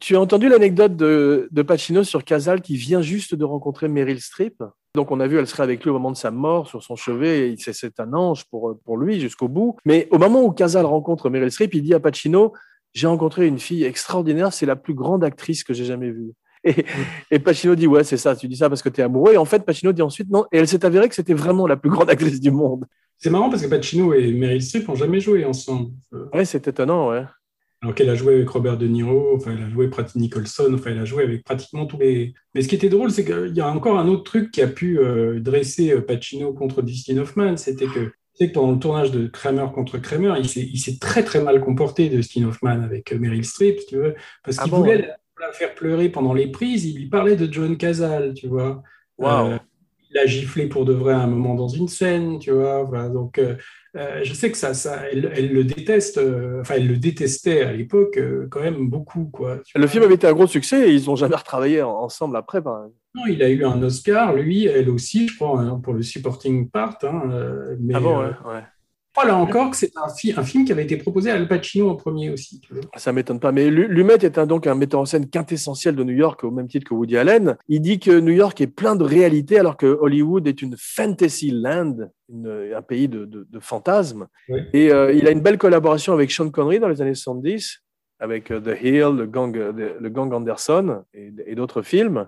Tu as entendu l'anecdote de, de Pacino sur Casal qui vient juste de rencontrer Meryl Streep? Donc on a vu, elle serait avec lui au moment de sa mort sur son chevet. et C'est c'est un ange pour, pour lui jusqu'au bout. Mais au moment où Casal rencontre Meryl Streep, il dit à Pacino J'ai rencontré une fille extraordinaire, c'est la plus grande actrice que j'ai jamais vue. Et, et Pacino dit Ouais, c'est ça, tu dis ça parce que tu es amoureux. Et en fait, Pacino dit ensuite Non. Et elle s'est avérée que c'était vraiment la plus grande actrice du monde. C'est marrant parce que Pacino et Meryl Streep n'ont jamais joué ensemble. Euh, Ouais, c'est étonnant, ouais. Alors qu'elle a joué avec Robert De Niro, enfin, elle a joué Pratt Nicholson, enfin, elle a joué avec pratiquement tous les. Mais ce qui était drôle, c'est qu'il y a encore un autre truc qui a pu euh, dresser euh, Pacino contre Dustin Hoffman, c'était que, c'est que pendant le tournage de Kramer contre Kramer, il s'est, très très mal comporté, Dustin Hoffman, avec euh, Meryl Streep, tu veux, parce Ah qu'il bon, voulait ouais. la, faire pleurer pendant les prises, il lui parlait de John Casal, tu vois. Euh, il a giflé pour de vrai à un moment dans une scène, tu vois. Voilà, donc, euh, je sais que ça, ça elle, elle le déteste, euh, enfin, elle le détestait à l'époque euh, quand même beaucoup, quoi. Le vois. film avait été un gros succès et ils n'ont jamais retravaillé en- ensemble après. Non, il a eu un Oscar, lui, elle aussi, je crois, hein, pour le supporting part. hein, euh, mais Ah bon, euh, ouais, ouais. Je crois là encore que c'est un, fi- un film qui avait été proposé à Al Pacino en premier aussi. tu vois. Ça m'étonne pas. Mais Lu- Lumet est un, donc un metteur en scène quintessentiel de New York, au même titre que Woody Allen. Il dit que New York est plein de réalité, alors que Hollywood est une fantasy land, une- un pays de, de- de fantasmes. Et euh, il a une belle collaboration avec Sean Connery dans les années 70, avec euh, The Hill, le gang, euh, le gang Anderson et, et d'autres films.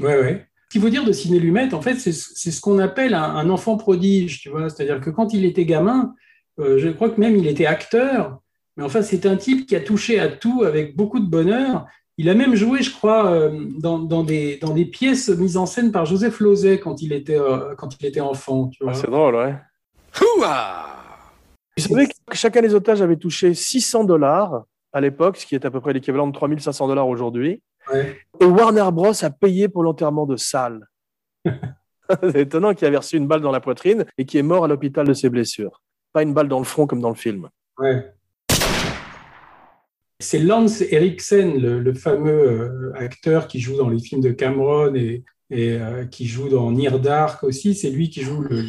Ouais, ouais. Ce qu'il faut dire de Ciné Lumet, en fait, c'est c'est ce qu'on appelle un, un enfant prodige, tu vois. C'est-à-dire que quand il était gamin, euh, je crois que même il était acteur, mais enfin, c'est un type qui a touché à tout avec beaucoup de bonheur. Il a même joué, je crois, euh, dans, dans des, dans des pièces mises en scène par Joseph Lozay quand il était, euh, quand il était enfant. Ah, c'est drôle, ouais. Vous savez que chacun des otages avait touché 600 dollars à l'époque, ce qui est à peu près l'équivalent de 3500 dollars aujourd'hui. Ouais. Et Warner Bros a payé pour l'enterrement de Sal. C'est étonnant qu'il avait reçu une balle dans la poitrine et qui est mort à l'hôpital de ses blessures. Pas une balle dans le front comme dans le film. Ouais. C'est Lance Eriksen, le, le fameux euh, acteur qui joue dans les films de Cameron et, et euh, qui joue dans Near Dark aussi. C'est lui qui joue le,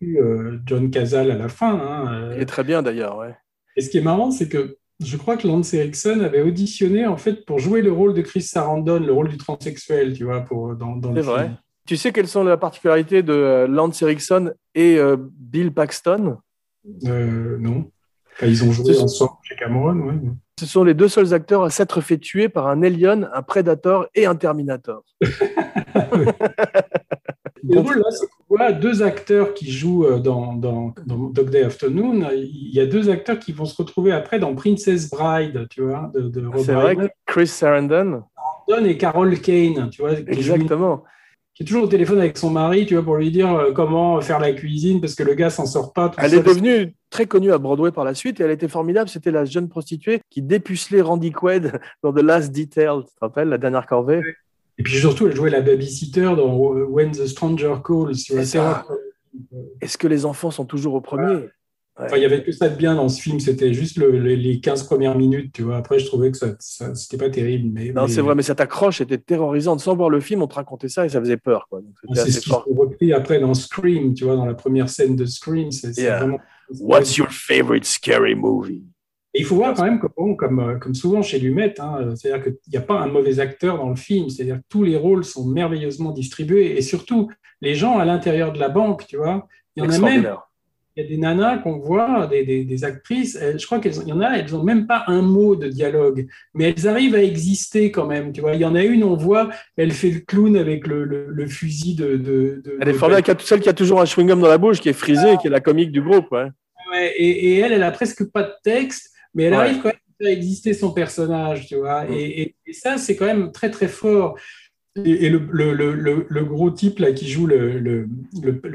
le- euh, John Casal à la fin. hein. Il est très bien d'ailleurs, ouais. Et ce qui est marrant, c'est que je crois que Lance Eriksen avait auditionné en fait pour jouer le rôle de Chris Sarandon, le rôle du transsexuel, tu vois, pour, dans, dans le C'est vrai. film. Tu sais quelles sont les particularités de Lance Erickson et euh, Bill Paxton? Euh, non. Enfin, ils ont joué ensemble chez Cameron, ouais. Ce sont les deux seuls acteurs à s'être fait tuer par un Alien, un Predator et un Terminator. Le drôle, là, voit deux acteurs qui jouent euh, dans, dans, dans Dog Day Afternoon. Il y a deux acteurs qui vont se retrouver après dans Princess Bride, tu vois, de, de Rob C'est vrai Chris Sarandon, Don et Carol Kane, tu vois, exactement. Qui est toujours au téléphone avec son mari, tu vois, pour lui dire euh, comment faire la cuisine parce que le gars s'en sort pas. tout Elle seul. est devenue très connue à Broadway par la suite et elle était formidable. C'était la jeune prostituée qui dépucelait Randy Quaid dans The Last Detail. Tu te rappelles, la dernière corvée? Et puis surtout, elle jouait la babysitter dans euh, When the Stranger Calls. Est-ce que les enfants sont toujours au premier? Enfin, il y avait que ça de bien dans ce film, c'était juste le- les, les 15 premières minutes, tu vois. Après, je trouvais que ça, ça- c'était pas terrible. Mais, Non, mais- c'est vrai, mais cette accroche était terrorisante. Sans voir le film, on te racontait ça et ça faisait peur. Quoi. C'était C'est ce qui fort. s'est repris après dans Scream, tu vois, dans la première scène de Scream. C'est Yeah. vraiment. What's your favorite scary movie? Et il faut voir quand même que, bon, comme, euh, comme souvent chez Lumet, hein, c'est-à-dire qu'il n'y a pas un mauvais acteur dans le film, c'est-à-dire que tous les rôles sont merveilleusement distribués et surtout les gens à l'intérieur de la banque, tu vois. Il y en a même. Il y a des nanas qu'on voit, des, des, des actrices, elles- je crois qu'il y en a, elles n'ont même pas un mot de dialogue, mais elles arrivent à exister quand même, tu vois. Il y en a une, on voit, elle fait le clown avec le, le, le fusil de. de, de- Elle est formidable, avec celle qui a toujours un chewing-gum dans la bouche, qui est frisée, qui est la comique du groupe. Ouais. Ouais, et, et elle, elle a presque pas de texte, mais elle Ouais. arrive quand même à faire exister son personnage, tu vois. Mm. Et, et- et ça, c'est quand même très, très fort. Et, et le, le, le, le, le gros type là qui joue le,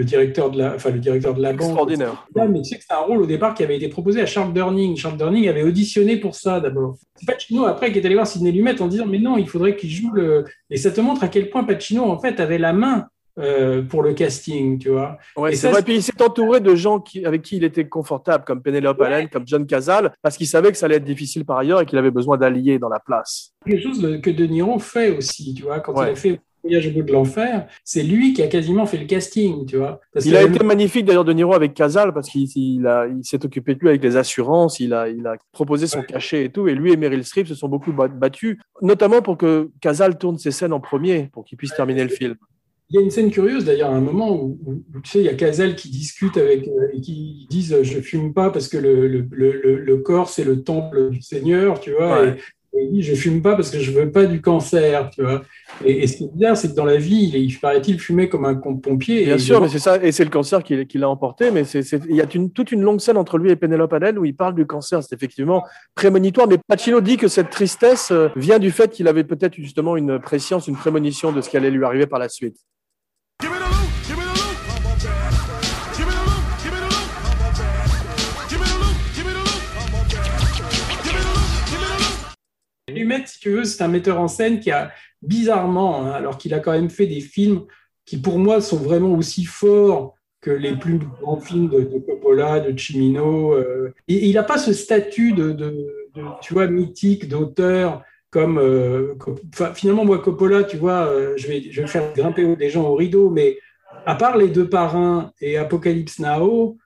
directeur de la, enfin le directeur de la banque. Extraordinaire. Ouais, mais tu sais que c'est un rôle au départ qui avait été proposé à Charles Durning. Charles Durning avait auditionné pour ça d'abord. C'est Pacino après qui est allé voir Sidney Lumet en disant mais non, il faudrait qu'il joue le. Et ça te montre à quel point Pacino en fait avait la main euh, pour le casting, tu vois. Ouais, Et c'est vrai. Puis il s'est entouré de gens qui, avec qui il était confortable, comme Penelope Ouais. Allen, comme John Cazale, parce qu'il savait que ça allait être difficile par ailleurs et qu'il avait besoin d'alliés dans la place. quelque chose que De Niro fait aussi, tu vois, quand Ouais. il a fait Voyage au bout de l'enfer, c'est lui qui a quasiment fait le casting, tu vois. Parce Il que- a été magnifique d'ailleurs de Niro avec Casal parce qu'il il a- il s'est occupé de lui avec les assurances, il a, il a proposé son Ouais. cachet et tout. Et lui et Meryl Streep se sont beaucoup bat- battus, notamment pour que Casal tourne ses scènes en premier pour qu'il puisse terminer le film. Il y a une scène curieuse d'ailleurs, à un moment où, où- où, tu sais, il y a Cazal qui discute avec euh, et qui disent euh, je fume pas parce que le, le, le, le- corps c'est le temple du Seigneur, tu vois. Ouais. Et, et il dit je fume pas parce que je veux pas du cancer, tu vois. Et, et ce qui est bizarre, c'est que dans la vie, il, paraît-il fumait comme un pompier. Bien et sûr, mais c'est ça, et c'est le cancer qui, qui l'a emporté. Mais c'est, il y a une- toute une longue scène entre lui et Penelope Allen où il parle du cancer. C'est effectivement prémonitoire. Mais Pacino dit que cette tristesse euh, vient du fait qu'il avait peut-être justement une préscience, une prémonition de ce qui allait lui arriver par la suite. Lumet, si tu veux, c'est un metteur en scène qui a bizarrement, hein, alors qu'il a quand même fait des films qui pour moi sont vraiment aussi forts que les plus grands films de, de Coppola, de Cimino. euh, et, il n'a pas ce statut de, de- de, tu vois, mythique d'auteur comme, euh, finalement moi Coppola, tu vois, euh, je vais, je vais faire grimper des gens au rideau, mais à part les deux parrains et Apocalypse Now,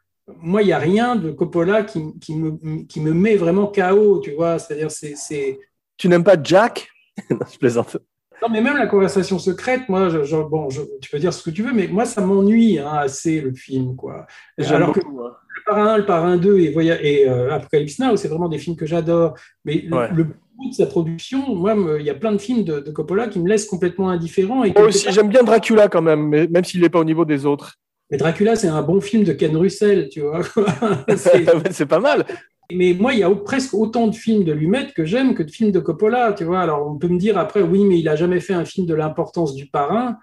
moi il n'y a rien de Coppola qui, qui me, qui me met vraiment KO, tu vois, c'est-à-dire c'est c'est Tu n'aimes pas Jack? Non, Je plaisante. non, mais même la conversation secrète, moi, je, je- bon, je- tu peux dire ce que tu veux, mais moi, ça m'ennuie hein, assez le film, quoi. Alors que beaucoup, hein. le Parrain 1, le Parrain 2 et, et euh, Apocalypse Now, c'est vraiment des films que j'adore. Mais le- Ouais. le, bout de sa production, moi, il y a plein de films de, de Coppola qui me laissent complètement indifférent. Et Moi aussi, j'aime bien Dracula quand même, mais même s'il n'est pas au niveau des autres. mais Dracula, c'est un bon film de Ken Russell, tu vois. C'est pas mal. Mais moi, il y a presque autant de films de Lumet que j'aime que de films de Coppola, tu vois. Alors, on peut me dire après, oui, mais il a jamais fait un film de l'importance du parrain.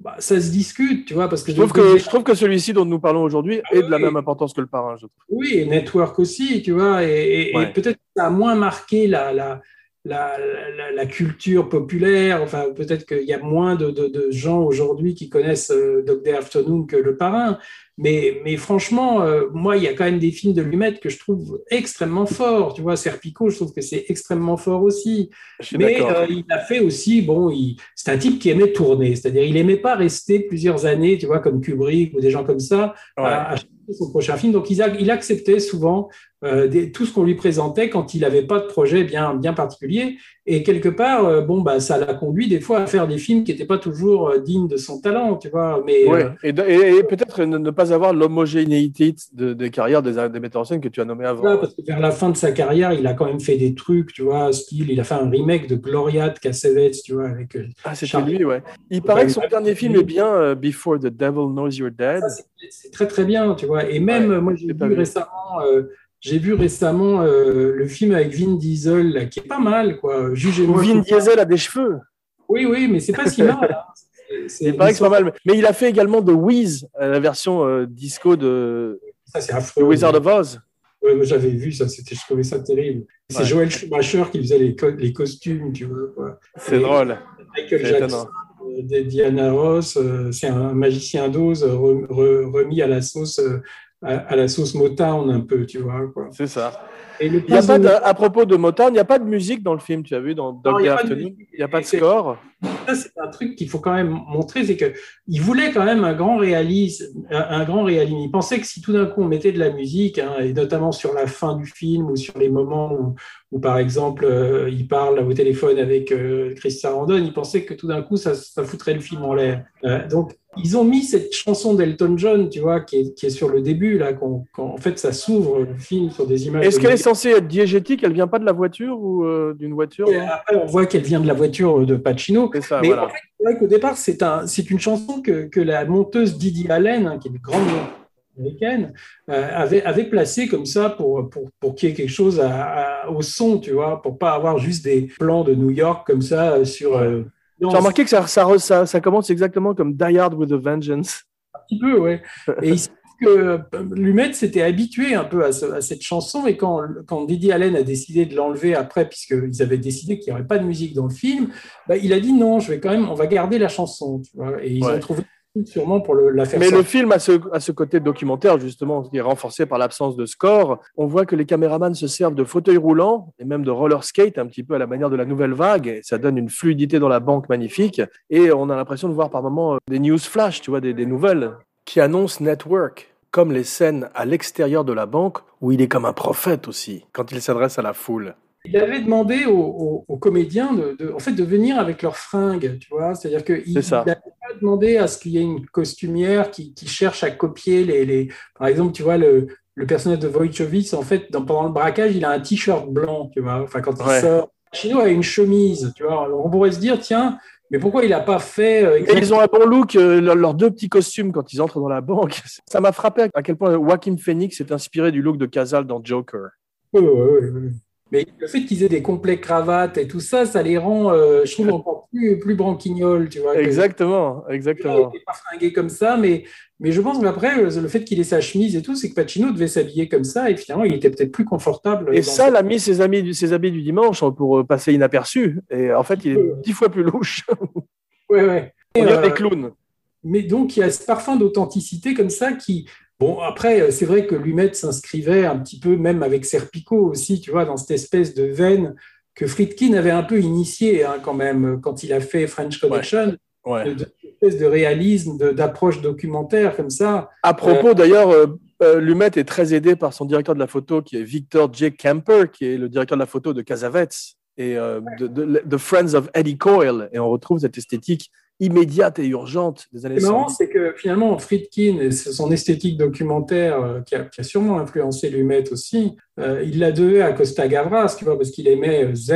Bah, ça se discute, tu vois, parce que Je trouve que, je trouve que celui-ci dont nous parlons aujourd'hui est de la même importance que le parrain. Je oui, et Network aussi, tu vois, et, et- et Ouais. peut-être que ça a moins marqué la, la, la, la, la culture populaire. Enfin, peut-être qu'il y a moins de, de, de gens aujourd'hui qui connaissent euh, Dog Day Afternoon que Le Parrain. Mais, mais franchement, euh, moi, il y a quand même des films de Lumet que je trouve extrêmement forts. Tu vois, Serpico, je trouve que c'est extrêmement fort aussi. Mais euh, il a fait aussi, bon, il- c'est un type qui aimait tourner, c'est-à-dire il aimait pas rester plusieurs années, tu vois, comme Kubrick ou des gens comme ça, Ouais. à, à chaque son prochain film. Donc, il, a- il acceptait souvent euh, des- tout ce qu'on lui présentait quand il n'avait pas de projet bien, bien particulier. Et quelque part, euh, bon, bah, ça l'a conduit des fois à faire des films qui n'étaient pas toujours euh, dignes de son talent, tu vois. Mais Ouais. Et, de- et- et peut-être ne, ne pas avoir l'homogénéité de- des carrières des, des metteurs en scène que tu as nommé avant. voilà, parce que vers la fin de sa carrière, il a quand même fait des trucs, tu vois, style, il a fait un remake de Gloria de Cassavetes, tu vois, avec Ah, c'était Charles- lui, ouais. Il paraît que son Ouais. dernier film est bien, Before the Devil Knows You're Dead. C'est- c'est très très bien, tu vois. Et même, Ouais, moi, j'ai vu, récemment, euh, j'ai vu récemment euh, le film avec Vin Diesel, là, qui est pas mal, quoi. Jugez-moi. Vin. Diesel a des cheveux. Oui, oui, mais c'est pas si mal. hein. C'est- que c'est pas mal. Mais il a fait également The Wiz, euh, la version euh, disco de sont- Ça, c'est The. Wizard of Oz. Ouais, moi, J'avais vu ça, c'était, je trouvais ça terrible. C'est Ouais. Joel Schumacher qui faisait les, co- les costumes, tu vois. Quoi. C'est Et- drôle. Michael C'est Jackson, étonnant. Euh, de Diana Ross, euh, c'est un magicien d'Oz euh, re- re- remis à la sauce. euh, à, la sauce Motown un peu, tu vois. C'est ça. Et le Il y a pas de- de, à propos de Motown, il n'y a pas de musique dans le film, tu as vu, dans Dog Day Afternoon. Il n'y a pas de score. ça, c'est un truc qu'il faut quand même montrer, c'est que il voulait quand même un grand réalisme, un, grand réalisme. Il pensait que si tout d'un coup on mettait de la musique, hein, et notamment sur la fin du film ou sur les moments où, où, par exemple, euh, il parle au téléphone avec euh, Chris Sarandon, il pensait que tout d'un coup ça, ça foutrait le film en l'air. Euh, donc ils ont mis cette chanson d'Elton John, tu vois, qui est, qui est sur le début là, quand, quand en fait ça s'ouvre le film sur des images. Est-ce de qu'elle est musique. Censée être diégétique Elle vient pas de la voiture ou euh, d'une voiture Et après, on voit qu'elle vient de la voiture de Pacino. Ça, Mais voilà. en fait, c'est vrai qu'au départ, c'est un, c'est une chanson que, que la monteuse Didi Allen, hein, qui est une grande américaine, euh, avait, avait placée comme ça pour, pour, pour qu'il y ait quelque chose à- à- au son, tu vois, pour pas avoir juste des plans de New York comme ça euh, sur. euh, remarqué que ça, ça, re- ça, ça commence exactement comme Die Hard with a Vengeance. un petit peu, ouais. Et que euh, Lumet s'était habitué un peu à, ce- à cette chanson, et quand, quand Didi Allen a décidé de l'enlever après, puisqu'ils avaient décidé qu'il n'y aurait pas de musique dans le film, bah, il a dit non, je vais quand même, on va garder la chanson, tu vois. Et ils Ouais. ont trouvé sûrement pour le- la faire Mais le film a ce, a ce côté documentaire, justement, qui est renforcé par l'absence de score. On voit que les caméramans se servent de fauteuils roulants et même de roller skate, un petit peu à la manière de la nouvelle vague. Et ça donne une fluidité dans la banque magnifique. Et on a l'impression de voir par moments euh, des news flash, tu vois, des, des nouvelles qui annoncent Network, comme les scènes à l'extérieur de la banque où il est comme un prophète aussi, quand il s'adresse à la foule. Il avait demandé aux, aux- aux comédiens de, de- en fait, de venir avec leurs fringues, tu vois. C'est-à-dire qu'il C'est ça. n'avait pas demandé à ce qu'il y ait une costumière qui, qui cherche à copier les, les- Par exemple, tu vois, le, le personnage de Wojciech, en fait, dans- pendant le braquage, il a un t-shirt blanc, tu vois. Enfin, quand Ouais. il sort. Chino a une chemise, tu vois. Alors, on pourrait se dire, tiens, mais pourquoi il n'a pas fait. euh, ils ont un bon look, euh, leurs deux petits costumes quand ils entrent dans la banque. Ça m'a frappé à quel point Joaquin Phoenix s'est inspiré du look de Casal dans Joker. Ouais, ouais, ouais. Mais le fait qu'ils aient des complets cravates et tout ça, ça les rend, euh, je trouve, encore plus, plus branquignoles, tu vois. Exactement, Il exactement. n'était pas fringué comme ça, mais, mais je pense qu'après, le fait qu'il ait sa chemise et tout, c'est que Pacino devait s'habiller comme ça et finalement, il était peut-être plus confortable. Et ça, il a mis ses, amis, du- ses habits du dimanche pour euh, passer inaperçu. Et en fait, il est dix fois plus louche. Ouais, ouais. On Et, dirait euh, des clowns. mais donc, il y a ce parfum d'authenticité comme ça qui. Bon, après, c'est vrai que Lumet s'inscrivait un petit peu, même avec Serpico aussi, tu vois, dans cette espèce de veine que Friedkin avait un peu initié hein, quand même, quand il a fait French Connection, Ouais. de, de- une espèce de réalisme, d'approche documentaire comme ça. À propos, d'ailleurs, euh, euh, Lumet est très aidé par son directeur de la photo, qui est Victor J. Camper, qui est le directeur de la photo de Casavets et euh, de, de- de Friends of Eddie Coyle. Et on retrouve cette esthétique immédiate et urgente des années Ce qui est marrant, 70. c'est que finalement, Friedkin, et son esthétique documentaire euh, qui, a, qui a sûrement influencé Lumet aussi, euh, il l'a devait à Costa Gavras, tu vois, parce qu'il aimait euh, Z.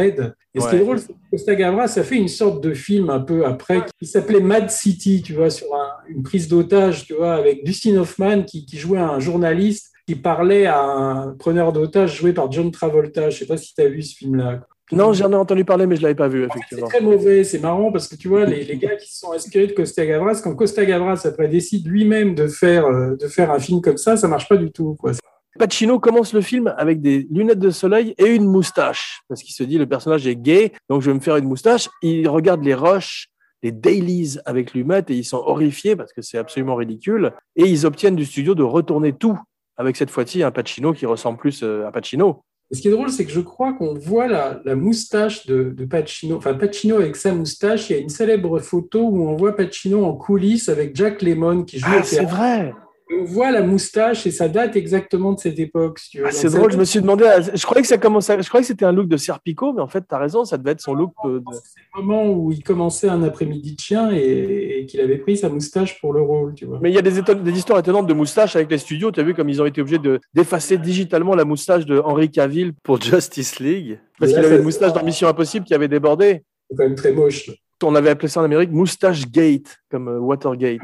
Et ce qui est drôle, c'est que Costa Gavras a fait une sorte de film un peu après qui s'appelait Mad City, tu vois, sur un- une prise d'otage, tu vois, avec Dustin Hoffman qui, qui jouait un journaliste qui parlait à un preneur d'otage joué par John Travolta. Je sais pas si tu as vu ce film-là. Non, j'en ai entendu parler, mais je ne l'avais pas vu, C'est effectivement. très mauvais, c'est marrant parce que tu vois, les, les gars qui se sont inspirés de Costa Gavras, quand Costa Gavras après décide lui-même de faire, euh, de faire un film comme ça, ça marche pas du tout. Quoi. Pacino commence le film avec des lunettes de soleil et une moustache, parce qu'il se dit le personnage est gay, donc je vais me faire une moustache. Il regarde les rushs, les dailies avec Lumet et ils sont horrifiés parce que c'est absolument ridicule. Et ils obtiennent du studio de retourner tout avec cette fois-ci un Pacino qui ressemble plus euh, à Pacino. Et ce qui est drôle, c'est que je crois qu'on voit la, la moustache de, de Pacino, enfin Pacino avec sa moustache. Il y a une célèbre photo où on voit Pacino en coulisses avec Jack Lemmon qui joue Ah, au c'est théâtre. vrai. On voit la moustache et ça date exactement de cette époque. si. Ah, c'est drôle, je me suis demandé, à- je croyais que ça commençait, je croyais que c'était un look de Serpico, mais en fait, tu as raison, ça devait être son look de, de- C'est le moment où il commençait un après-midi de chien et, et qu'il avait pris sa moustache pour le rôle, tu vois. Mais il y a des, éton- des histoires étonnantes de moustaches avec les studios. Tu as vu comme ils ont été obligés de- d'effacer digitalement la moustache de Henry Cavill pour Justice League? Parce qu'il avait une moustache dans Mission Impossible qui avait débordé. C'est quand même très moche. On avait appelé ça en Amérique moustache gate, comme euh, Watergate.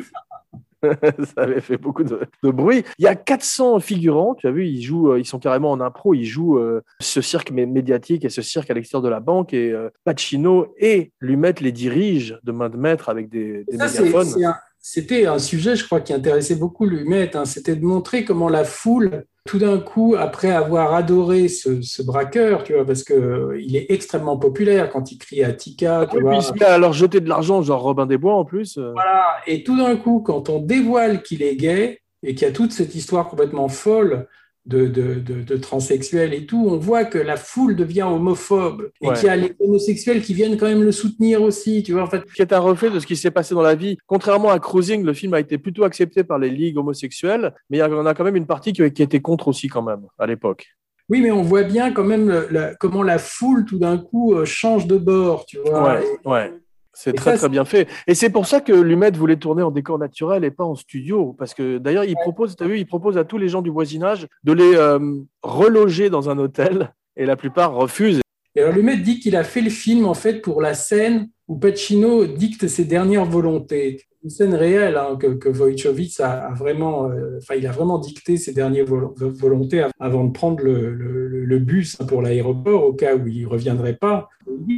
ça avait fait beaucoup de, de bruit. Il y a 400 figurants, tu as vu, ils jouent, euh, ils sont carrément en impro, ils jouent euh, ce cirque mé- médiatique et ce cirque à l'extérieur de la banque. Et euh, Pacino et Lumet les dirigent de main de maître avec des, des Ça, mégaphones. c'est un- C'était un sujet, je crois, qui intéressait beaucoup Lumet. hein. C'était de montrer comment la foule, tout d'un coup, après avoir adoré ce, ce braqueur, tu vois, parce que euh, il est extrêmement populaire quand il crie à Tika, tu Oui, vois. puis leur jeter de l'argent, genre Robin des Bois en plus. euh. Voilà. Et tout d'un coup, quand on dévoile qu'il est gay et qu'il y a toute cette histoire complètement folle de, de, de, de transsexuels et tout, on voit que la foule devient homophobe et Ouais. qu'il y a les homosexuels qui viennent quand même le soutenir aussi, tu vois. En fait, qui est un reflet de ce qui s'est passé dans la vie. Contrairement à Cruising, le film a été plutôt accepté par les ligues homosexuelles, mais il y on a quand même une partie qui, qui était contre aussi quand même à l'époque. Oui, mais on voit bien quand même la- comment la foule, tout d'un coup, euh, change de bord, tu vois. Ouais, Et- ouais. C'est très ça, très bien fait. Et c'est pour ça que Lumet voulait tourner en décor naturel et pas en studio. Parce que d'ailleurs, il propose, as vu, il propose à tous les gens du voisinage de les euh, reloger dans un hôtel et la plupart refusent. Et alors, maître dit qu'il a fait le film, en fait, pour la scène où Pacino dicte ses dernières volontés. Une scène réelle hein, que, que a, a vraiment, euh, enfin, il a vraiment dicté ses dernières vol- volontés av- avant de prendre le, le- le bus hein, pour l'aéroport au cas où il reviendrait pas.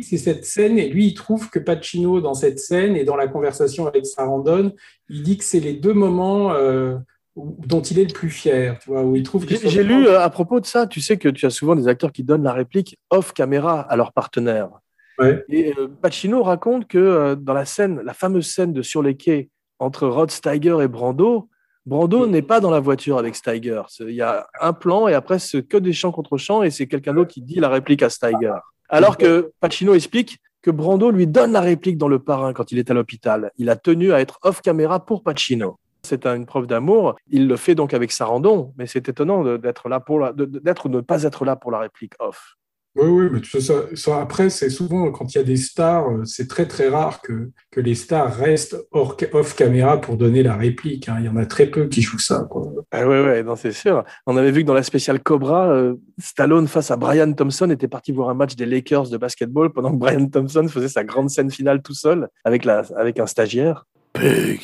C'est cette scène et lui, il trouve que Pacino, dans cette scène et dans la conversation avec Sarandon, il dit que c'est les deux moments euh, dont il est le plus fier, tu vois, où il trouve que J'ai j'ai lu euh, à propos de ça, tu sais que tu as souvent des acteurs qui donnent la réplique off caméra à leur partenaire. Ouais. Et euh, Pacino raconte que euh, dans la scène, la fameuse scène de sur les quais entre Rod Steiger et Brando, Brando Mm. n'est pas dans la voiture avec Steiger. Il y a un plan et après c'est que des chants contre chants et c'est quelqu'un d'autre qui dit la réplique à Steiger. Alors que Pacino explique que Brando lui donne la réplique dans Le Parrain quand il est à l'hôpital. Il a tenu à être off caméra pour Pacino. C'est une preuve d'amour. Il le fait donc avec Sarandon, mais c'est étonnant d'être là pour la, d'être ou ne pas être là pour la réplique off. Oui, oui, mais tu sais, ça, ça, après, c'est souvent quand il y a des stars, euh, c'est très très rare que, que les stars restent hors, off caméra pour donner la réplique. hein. Il y en a très peu qui jouent ça. Quoi. Ah ouais, ouais, non, c'est sûr. On avait vu que dans la spéciale Cobra, euh, Stallone face à Brian Thompson était parti voir un match des Lakers de basketball pendant que Brian Thompson faisait sa grande scène finale tout seul avec, la, avec un stagiaire. Pug.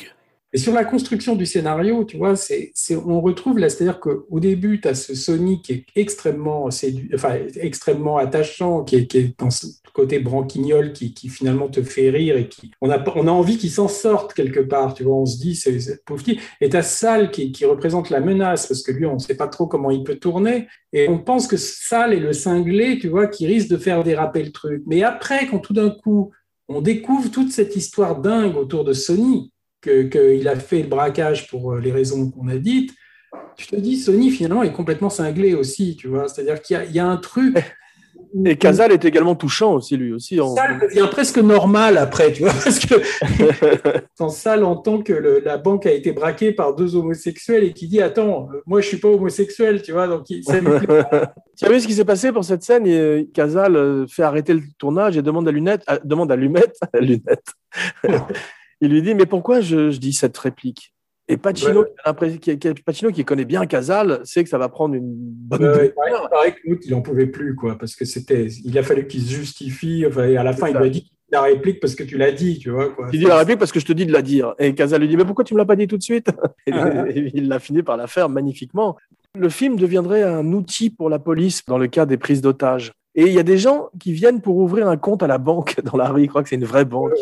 Et sur la construction du scénario, tu vois, on retrouve là, c'est-à-dire qu'au début, tu as ce Sony qui est extrêmement, extrêmement attachant, qui est, qui dans ce côté branquignol qui, finalement te fait rire et qui, on a, envie qu'il s'en sorte quelque part, tu vois, on se dit, c'est, pauvre. Et tu as Sal qui, qui représente la menace, parce que lui, on ne sait pas trop comment il peut tourner, et on pense que Sal est le cinglé, tu vois, qui risque de faire déraper le truc. Mais après, quand tout d'un coup, on découvre toute cette histoire dingue autour de Sony, que- qu'il a fait le braquage pour euh, les raisons qu'on a dites, tu te dis, Sony finalement est complètement cinglé aussi, tu vois. C'est-à-dire qu'il y a, il y a un truc. Et Casal est également touchant aussi, lui aussi. en- Ça devient presque normal après, tu vois, parce que quand Sal entend que le- la banque a été braquée par deux homosexuels et qui dit Attends, euh, moi je suis pas homosexuel, tu vois, donc ça. Tu as vu ce qui s'est passé pour cette scène? Et Casal euh, fait arrêter le tournage et demande à Lunette, à- demande à Lumette, à Lunette. Il lui dit mais pourquoi je, je dis cette réplique? Et Pacino, Ouais. qui Pacino qui connaît bien Casal sait que ça va prendre une bonne. Euh, il demi-heure. paraît- il paraît que l'autre, il en pouvait plus, quoi, parce que c'était, il a fallu qu'il se justifie. Enfin, et à la fin, il lui a dit la réplique parce que tu l'as dit, tu vois. Quoi. Il dit la réplique parce que je te dis de la dire. Et Casal lui dit mais pourquoi tu me l'as pas dit tout de suite? Et, Ah. et il a fini par la faire magnifiquement. Le film deviendrait un outil pour la police dans le cas des prises d'otages. Et il y a des gens qui viennent pour ouvrir un compte à la banque dans la rue. Ils croient que c'est une vraie banque.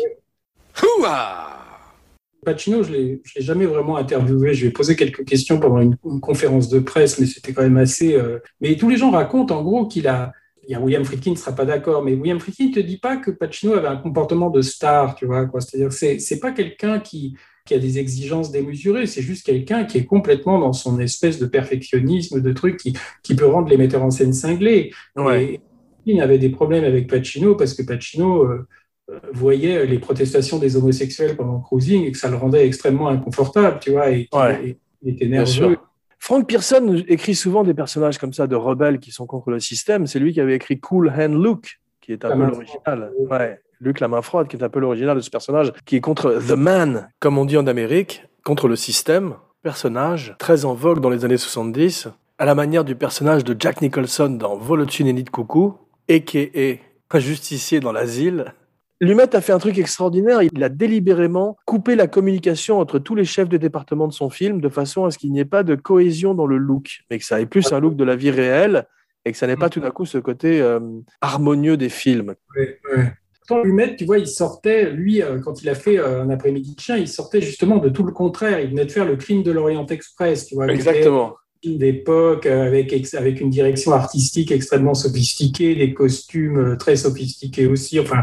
Pacino, je ne l'ai jamais vraiment interviewé. Je lui ai posé quelques questions pendant une, une conférence de presse, mais c'était quand même assez. euh, Mais tous les gens racontent en gros qu'il a. Il y a William Friedkin ne sera pas d'accord, mais William Friedkin ne te dit pas que Pacino avait un comportement de star, tu vois. quoi. C'est-à-dire que c'est pas quelqu'un qui, qui a des exigences démesurées, c'est juste quelqu'un qui est complètement dans son espèce de perfectionnisme, de trucs qui, qui peut rendre les metteurs en scène cinglés. Ouais. Et il avait des problèmes avec Pacino parce que Pacino euh, voyait les protestations des homosexuels pendant Cruising et que ça le rendait extrêmement inconfortable, tu vois. Et, Ouais. et- il était nerveux. Frank Pearson écrit souvent des personnages comme ça de rebelles qui sont contre le système. C'est lui qui avait écrit Cool Hand Luke, qui est un La peu l'original. Ouais. Luke la main froide, qui est un peu l'original de ce personnage, qui est contre The Man, comme on dit en Amérique, contre le système. Personnage très en vogue dans les années 70, à la manière du personnage de Jack Nicholson dans Volotune et Nid Coucou, a.k.a. un justicier dans l'asile. Lumet a fait un truc extraordinaire. Il a délibérément coupé la communication entre tous les chefs de département de son film de façon à ce qu'il n'y ait pas de cohésion dans le look, mais que ça ait plus un look de la vie réelle et que ça n'ait pas tout d'un coup ce côté euh, harmonieux des films. Pourtant, Lumet, tu vois, il sortait, lui, euh, quand il a fait euh, un après-midi de chien, il sortait justement de tout le contraire. Il venait de faire le crime de l'Orient Express, tu vois. Exactement. un film d'époque avec, avec une direction artistique extrêmement sophistiquée, des costumes très sophistiqués aussi. Enfin,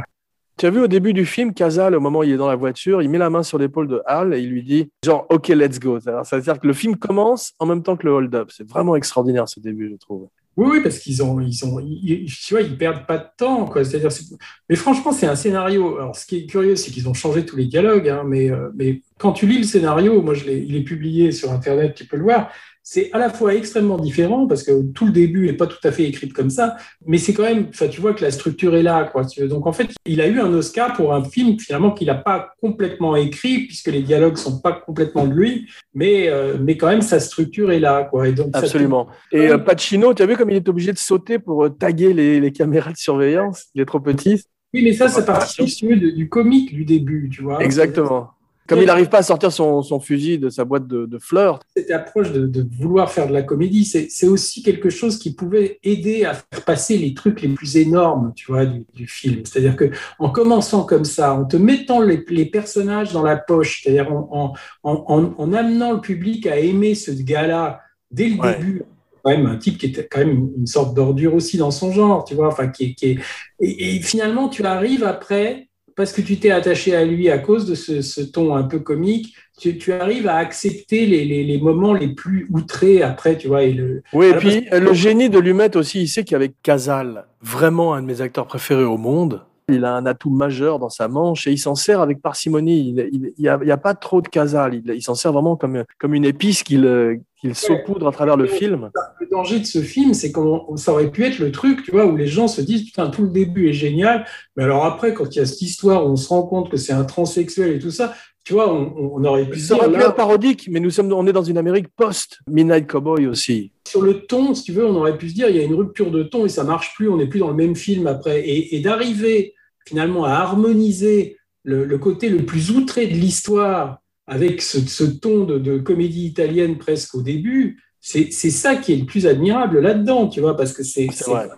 Tu as vu au début du film, Casal, au moment où il est dans la voiture, il met la main sur l'épaule de Hal et il lui dit genre OK, let's go. C'est-à-dire que le film commence en même temps que le hold-up. C'est vraiment extraordinaire ce début, je trouve. Oui, oui, parce qu'ils ont, ils ont, tu vois, ils perdent pas de temps, quoi. C'est-à-dire, c'est- mais franchement, c'est un scénario. Alors, ce qui est curieux, c'est qu'ils ont changé tous les dialogues, hein, mais, euh, mais quand tu lis le scénario, moi, je il est publié sur Internet, tu peux le voir. C'est à la fois extrêmement différent parce que tout le début n'est pas tout à fait écrit comme ça, mais c'est quand même, enfin, tu vois que la structure est là, quoi. Donc, en fait, il a eu un Oscar pour un film finalement qu'il n'a pas complètement écrit puisque les dialogues sont pas complètement de lui, mais, euh, mais quand même sa structure est là, quoi. Et donc, ça te- Absolument. Et euh, Pacino, tu as vu comme il est obligé de sauter pour euh, taguer les, les caméras de surveillance? Il est trop petit. Oui, mais ça, ça participe de- du comique du début, tu vois. Exactement. Comme il n'arrive pas à sortir son, son fusil de sa boîte de, de fleurs. Cette approche de, de vouloir faire de la comédie, c'est aussi quelque chose qui pouvait aider à faire passer les trucs les plus énormes, tu vois, du, du film. C'est-à-dire que en commençant comme ça, en te mettant les, les personnages dans la poche, c'est-à-dire en, en, en, en amenant le public à aimer ce gars-là dès le Ouais. début, quand même un type qui était quand même une, sorte d'ordure aussi dans son genre, tu vois, enfin qui est, qui est et, et finalement tu arrives après parce que tu t'es attaché à lui à cause de ce, ce ton un peu comique, tu, tu arrives à accepter les, les, les moments les plus outrés après, tu vois. Et le, Oui, et puis le génie de Lumet aussi, il sait qu'avec Casal, vraiment un de mes acteurs préférés au monde, il a un atout majeur dans sa manche et il s'en sert avec parcimonie. Il n'y a, pas trop de Casal. Il, il s'en sert vraiment comme, comme une épice qu'il qu'il saupoudre à travers le film. le danger de ce film, c'est qu'on ça aurait pu être le truc, tu vois, où les gens se disent putain tout le début est génial, mais alors après quand il y a cette histoire où on se rend compte que c'est un transsexuel et tout ça, tu vois, on, on aurait pu se Ça dire aurait pu là, être parodique, mais nous sommes, on est dans une Amérique post-Midnight Cowboy aussi. sur le ton, si tu veux, on aurait pu se dire il y a une rupture de ton et ça marche plus, on n'est plus dans le même film après. Et, et d'arriver finalement à harmoniser le, le côté le plus outré de l'histoire avec ce, ce ton de, de comédie italienne presque au début, c'est c'est ça qui est le plus admirable là-dedans, tu vois, parce que c'est. C'est vrai.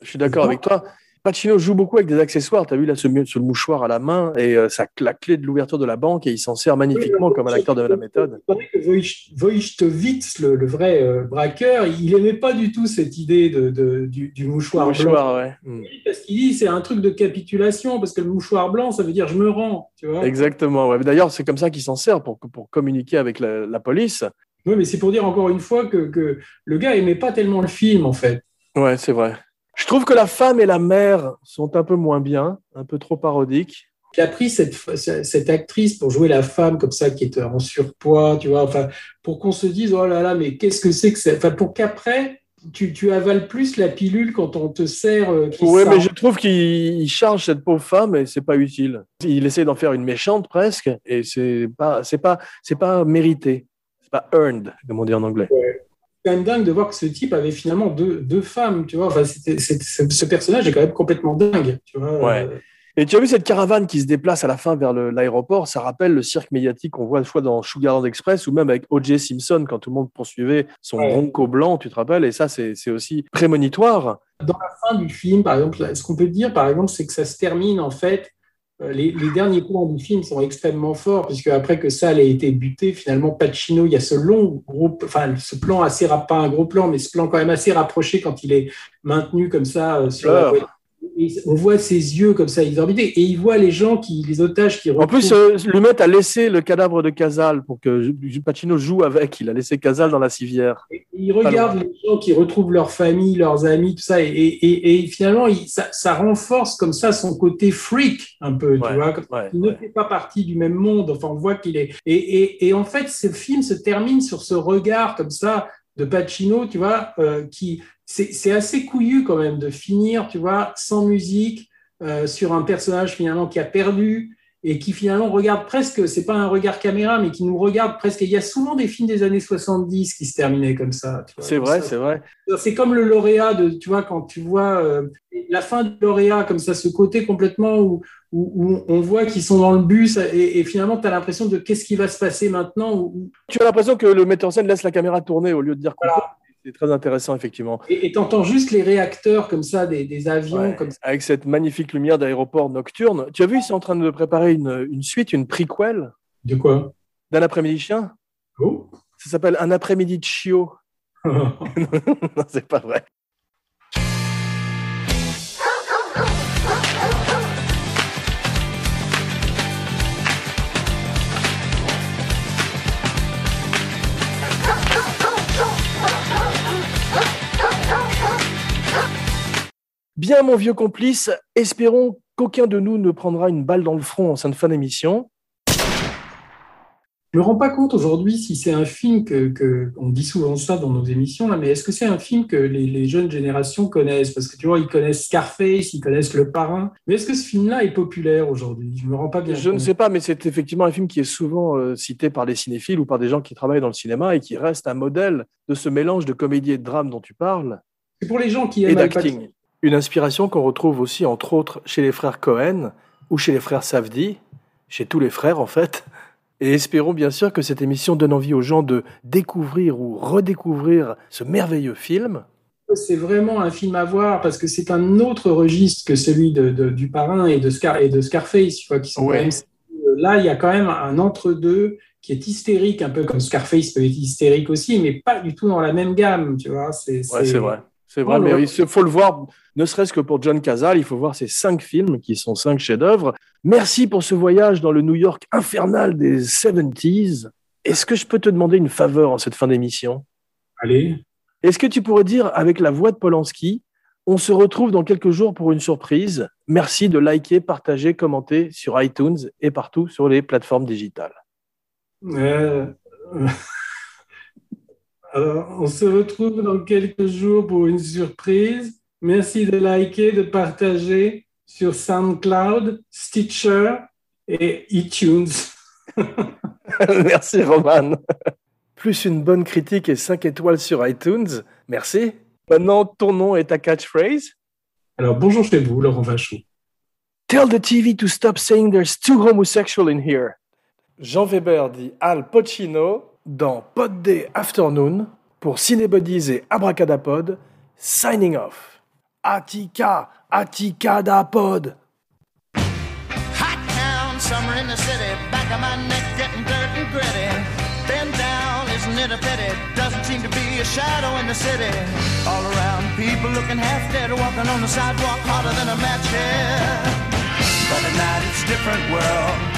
Je suis d'accord avec toi. Pacino joue beaucoup avec des accessoires. Tu as vu là ce, mouchoir à la main et euh, ça, la clé de l'ouverture de la banque et il s'en sert magnifiquement Oui, comme un acteur de la méthode. Wojtowicz, le, le vrai euh, braqueur, il aimait pas du tout cette idée de, de- du, du mouchoir, blanc. Mouchoir, ouais. Mm. Parce qu'il dit c'est un truc de capitulation, parce que le mouchoir blanc, ça veut dire je me rends, tu vois. Exactement. ouais. D'ailleurs, c'est comme ça qu'il s'en sert pour, pour communiquer avec la, la police. Oui, mais c'est pour dire encore une fois que, que le gars aimait pas tellement le film, en fait. Ouais, c'est vrai. Je trouve que la femme et la mère sont un peu moins bien, un peu trop parodiques. Il a pris cette, cette actrice pour jouer la femme comme ça, qui est en surpoids, tu vois, enfin, pour qu'on se dise, oh là là, mais qu'est-ce que c'est que ça? Enfin, pour qu'après, tu, tu avales plus la pilule quand on te sert. euh, Oui, sort. mais je trouve qu'il il charge cette pauvre femme et c'est pas utile. Il essaie d'en faire une méchante presque et c'est pas, c'est pas, c'est pas mérité. C'est pas earned, comme on dit en anglais. C'est quand même dingue de voir que ce type avait finalement deux, deux femmes, tu vois. Enfin, c'était- c'est- ce ce personnage est quand même complètement dingue, tu vois. Ouais. Et tu as vu cette caravane qui se déplace à la fin vers l'aéroport? Ça rappelle le cirque médiatique qu'on voit soit dans Sugarland Express ou même avec O.J. Simpson quand tout le monde poursuivait son Ouais. bronco blanc, tu te rappelles? Et ça, c'est aussi prémonitoire. fin du film, par exemple, ce qu'on peut dire, par exemple, c'est que ça se termine en fait. Euh, Les, les derniers plans du film sont extrêmement forts, puisque après que Sal ait été buté, finalement, Pacino, il y a ce long gros, enfin, ce plan assez, pas un gros plan, mais ce plan quand même assez rapproché quand il est maintenu comme ça euh, sur la voiture. Et on voit ses yeux comme ça exorbités et il voit les gens qui, les otages qui En plus, euh, le maître a laissé le cadavre de Casal pour que Pacino joue avec. Il a laissé Casal dans la civière. Et il regarde les gens qui retrouvent leur famille, leurs amis, tout ça, et, et- finalement, il- ça, ça renforce comme ça son côté freak un peu, Ouais, tu vois. comme- Ouais, Il ne ouais. fait pas partie du même monde. Enfin, on voit qu'il est. Et en fait, ce film se termine sur ce regard comme ça de Pacino, tu vois, euh, qui c'est assez couillu quand même de finir, tu vois, sans musique euh, sur un personnage finalement qui a perdu et qui finalement regarde presque, c'est pas un regard caméra, mais qui nous regarde presque. Et il y a souvent des films des années 70 qui se terminaient comme ça. C'est vrai, c'est vrai. c'est comme le lauréat de, tu vois, quand tu vois euh, la fin du lauréat, comme ça, ce côté complètement où, où, où on voit qu'ils sont dans le bus et, et finalement, tu as l'impression de qu'est-ce qui va se passer maintenant. où- Tu as l'impression que le metteur en scène laisse la caméra tourner au lieu de dire Voilà. C'est très intéressant, effectivement. et tu entends juste les réacteurs comme ça, des, des avions Ouais, comme ça. Avec cette magnifique lumière d'aéroport nocturne. Tu as vu, ils sont en train de préparer une, une suite, une prequel De quoi? d'un après-midi chien? Oh Ça s'appelle Un après-midi de chiot. non, c'est pas vrai. Bien, mon vieux complice, espérons qu'aucun de nous ne prendra une balle dans le front en fin de fin d'émission. Je me rends pas compte aujourd'hui si c'est un film que, que- on dit souvent ça dans nos émissions là, mais est-ce que c'est un film que les, les jeunes générations connaissent? Parce que tu vois, ils connaissent Scarface, ils connaissent Le Parrain, mais est-ce que ce film-là est populaire aujourd'hui? Je me rends pas bien Je ne sais pas, mais c'est effectivement un film qui est souvent euh, cité par des cinéphiles ou par des gens qui travaillent dans le cinéma et qui reste un modèle de ce mélange de comédie et de drame dont tu parles C'est pour les gens qui et aiment Pacino. d'acting. Une inspiration qu'on retrouve aussi, entre autres, chez les frères Cohen ou chez les frères Safdie, chez tous les frères en fait. Et espérons bien sûr que cette émission donne envie aux gens de découvrir ou redécouvrir ce merveilleux film. C'est vraiment un film à voir parce que c'est un autre registre que celui de, de- du Parrain et de, Scar, et de Scarface, tu vois, qui sont Ouais. quand même- Là, il y a quand même un entre-deux qui est hystérique, un peu comme Scarface peut être hystérique aussi, mais pas du tout dans la même gamme, tu vois. C'est Ouais, c'est vrai. C'est vrai, Oh, mais il faut le voir, ne serait-ce que pour John Cazale, il faut voir ces cinq films qui sont cinq chefs-d'œuvre. Merci pour ce voyage dans le New York infernal des 70s. Est-ce que je peux te demander une faveur en cette fin d'émission? Allez. Est-ce que tu pourrais dire avec la voix de Polanski, on se retrouve dans quelques jours pour une surprise. Merci de liker, partager, commenter sur iTunes et partout sur les plateformes digitales. Euh, Alors, on se retrouve dans quelques jours pour une surprise. Merci de liker, de partager sur SoundCloud, Stitcher et iTunes. Merci Roman. Plus une bonne critique et 5 étoiles sur iTunes. Merci. Maintenant, ton nom est ta catchphrase. Alors, bonjour chez vous, Laurent Vachon. Tell the TV to stop saying there's too homosexual in here. Jean Weber dit Al Pacino dans Pod Day Afternoon pour Cinebodies et Abracadapod. Signing off. Attica, Attica da Pod. Hot town, summer in the city, back of my neck getting dirt and gritty. Bend down, isn't it a pity? Doesn't seem to be a shadow in the city. All around, people looking half dead, walking on the sidewalk harder than a match here. But at night it's different world.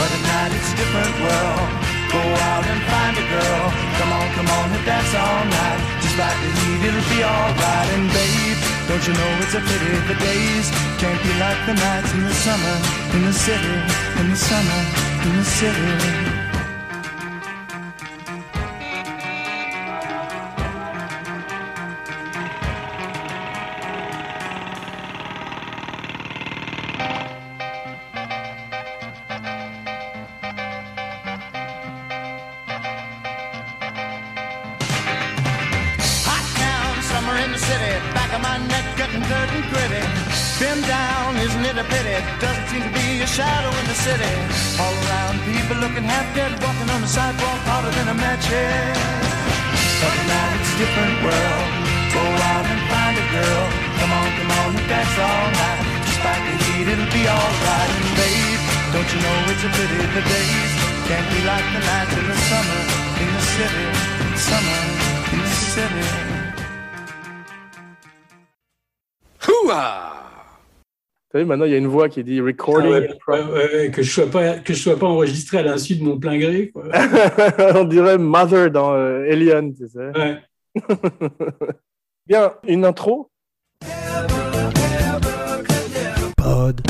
But at night it's a different world. Go out and find a girl. Come on, come on and dance all night. Just like the heat, it'll be alright. And babe, don't you know it's a pity the days can't be like the nights in the summer, in the city, in the summer, in the city. maintenant, il y a une voix qui dit recording. Ah que je ne sois, pas enregistré à l'insu de mon plein gré. On dirait Mother dans euh, Alien, tu sais. Bien, une intro. Pod.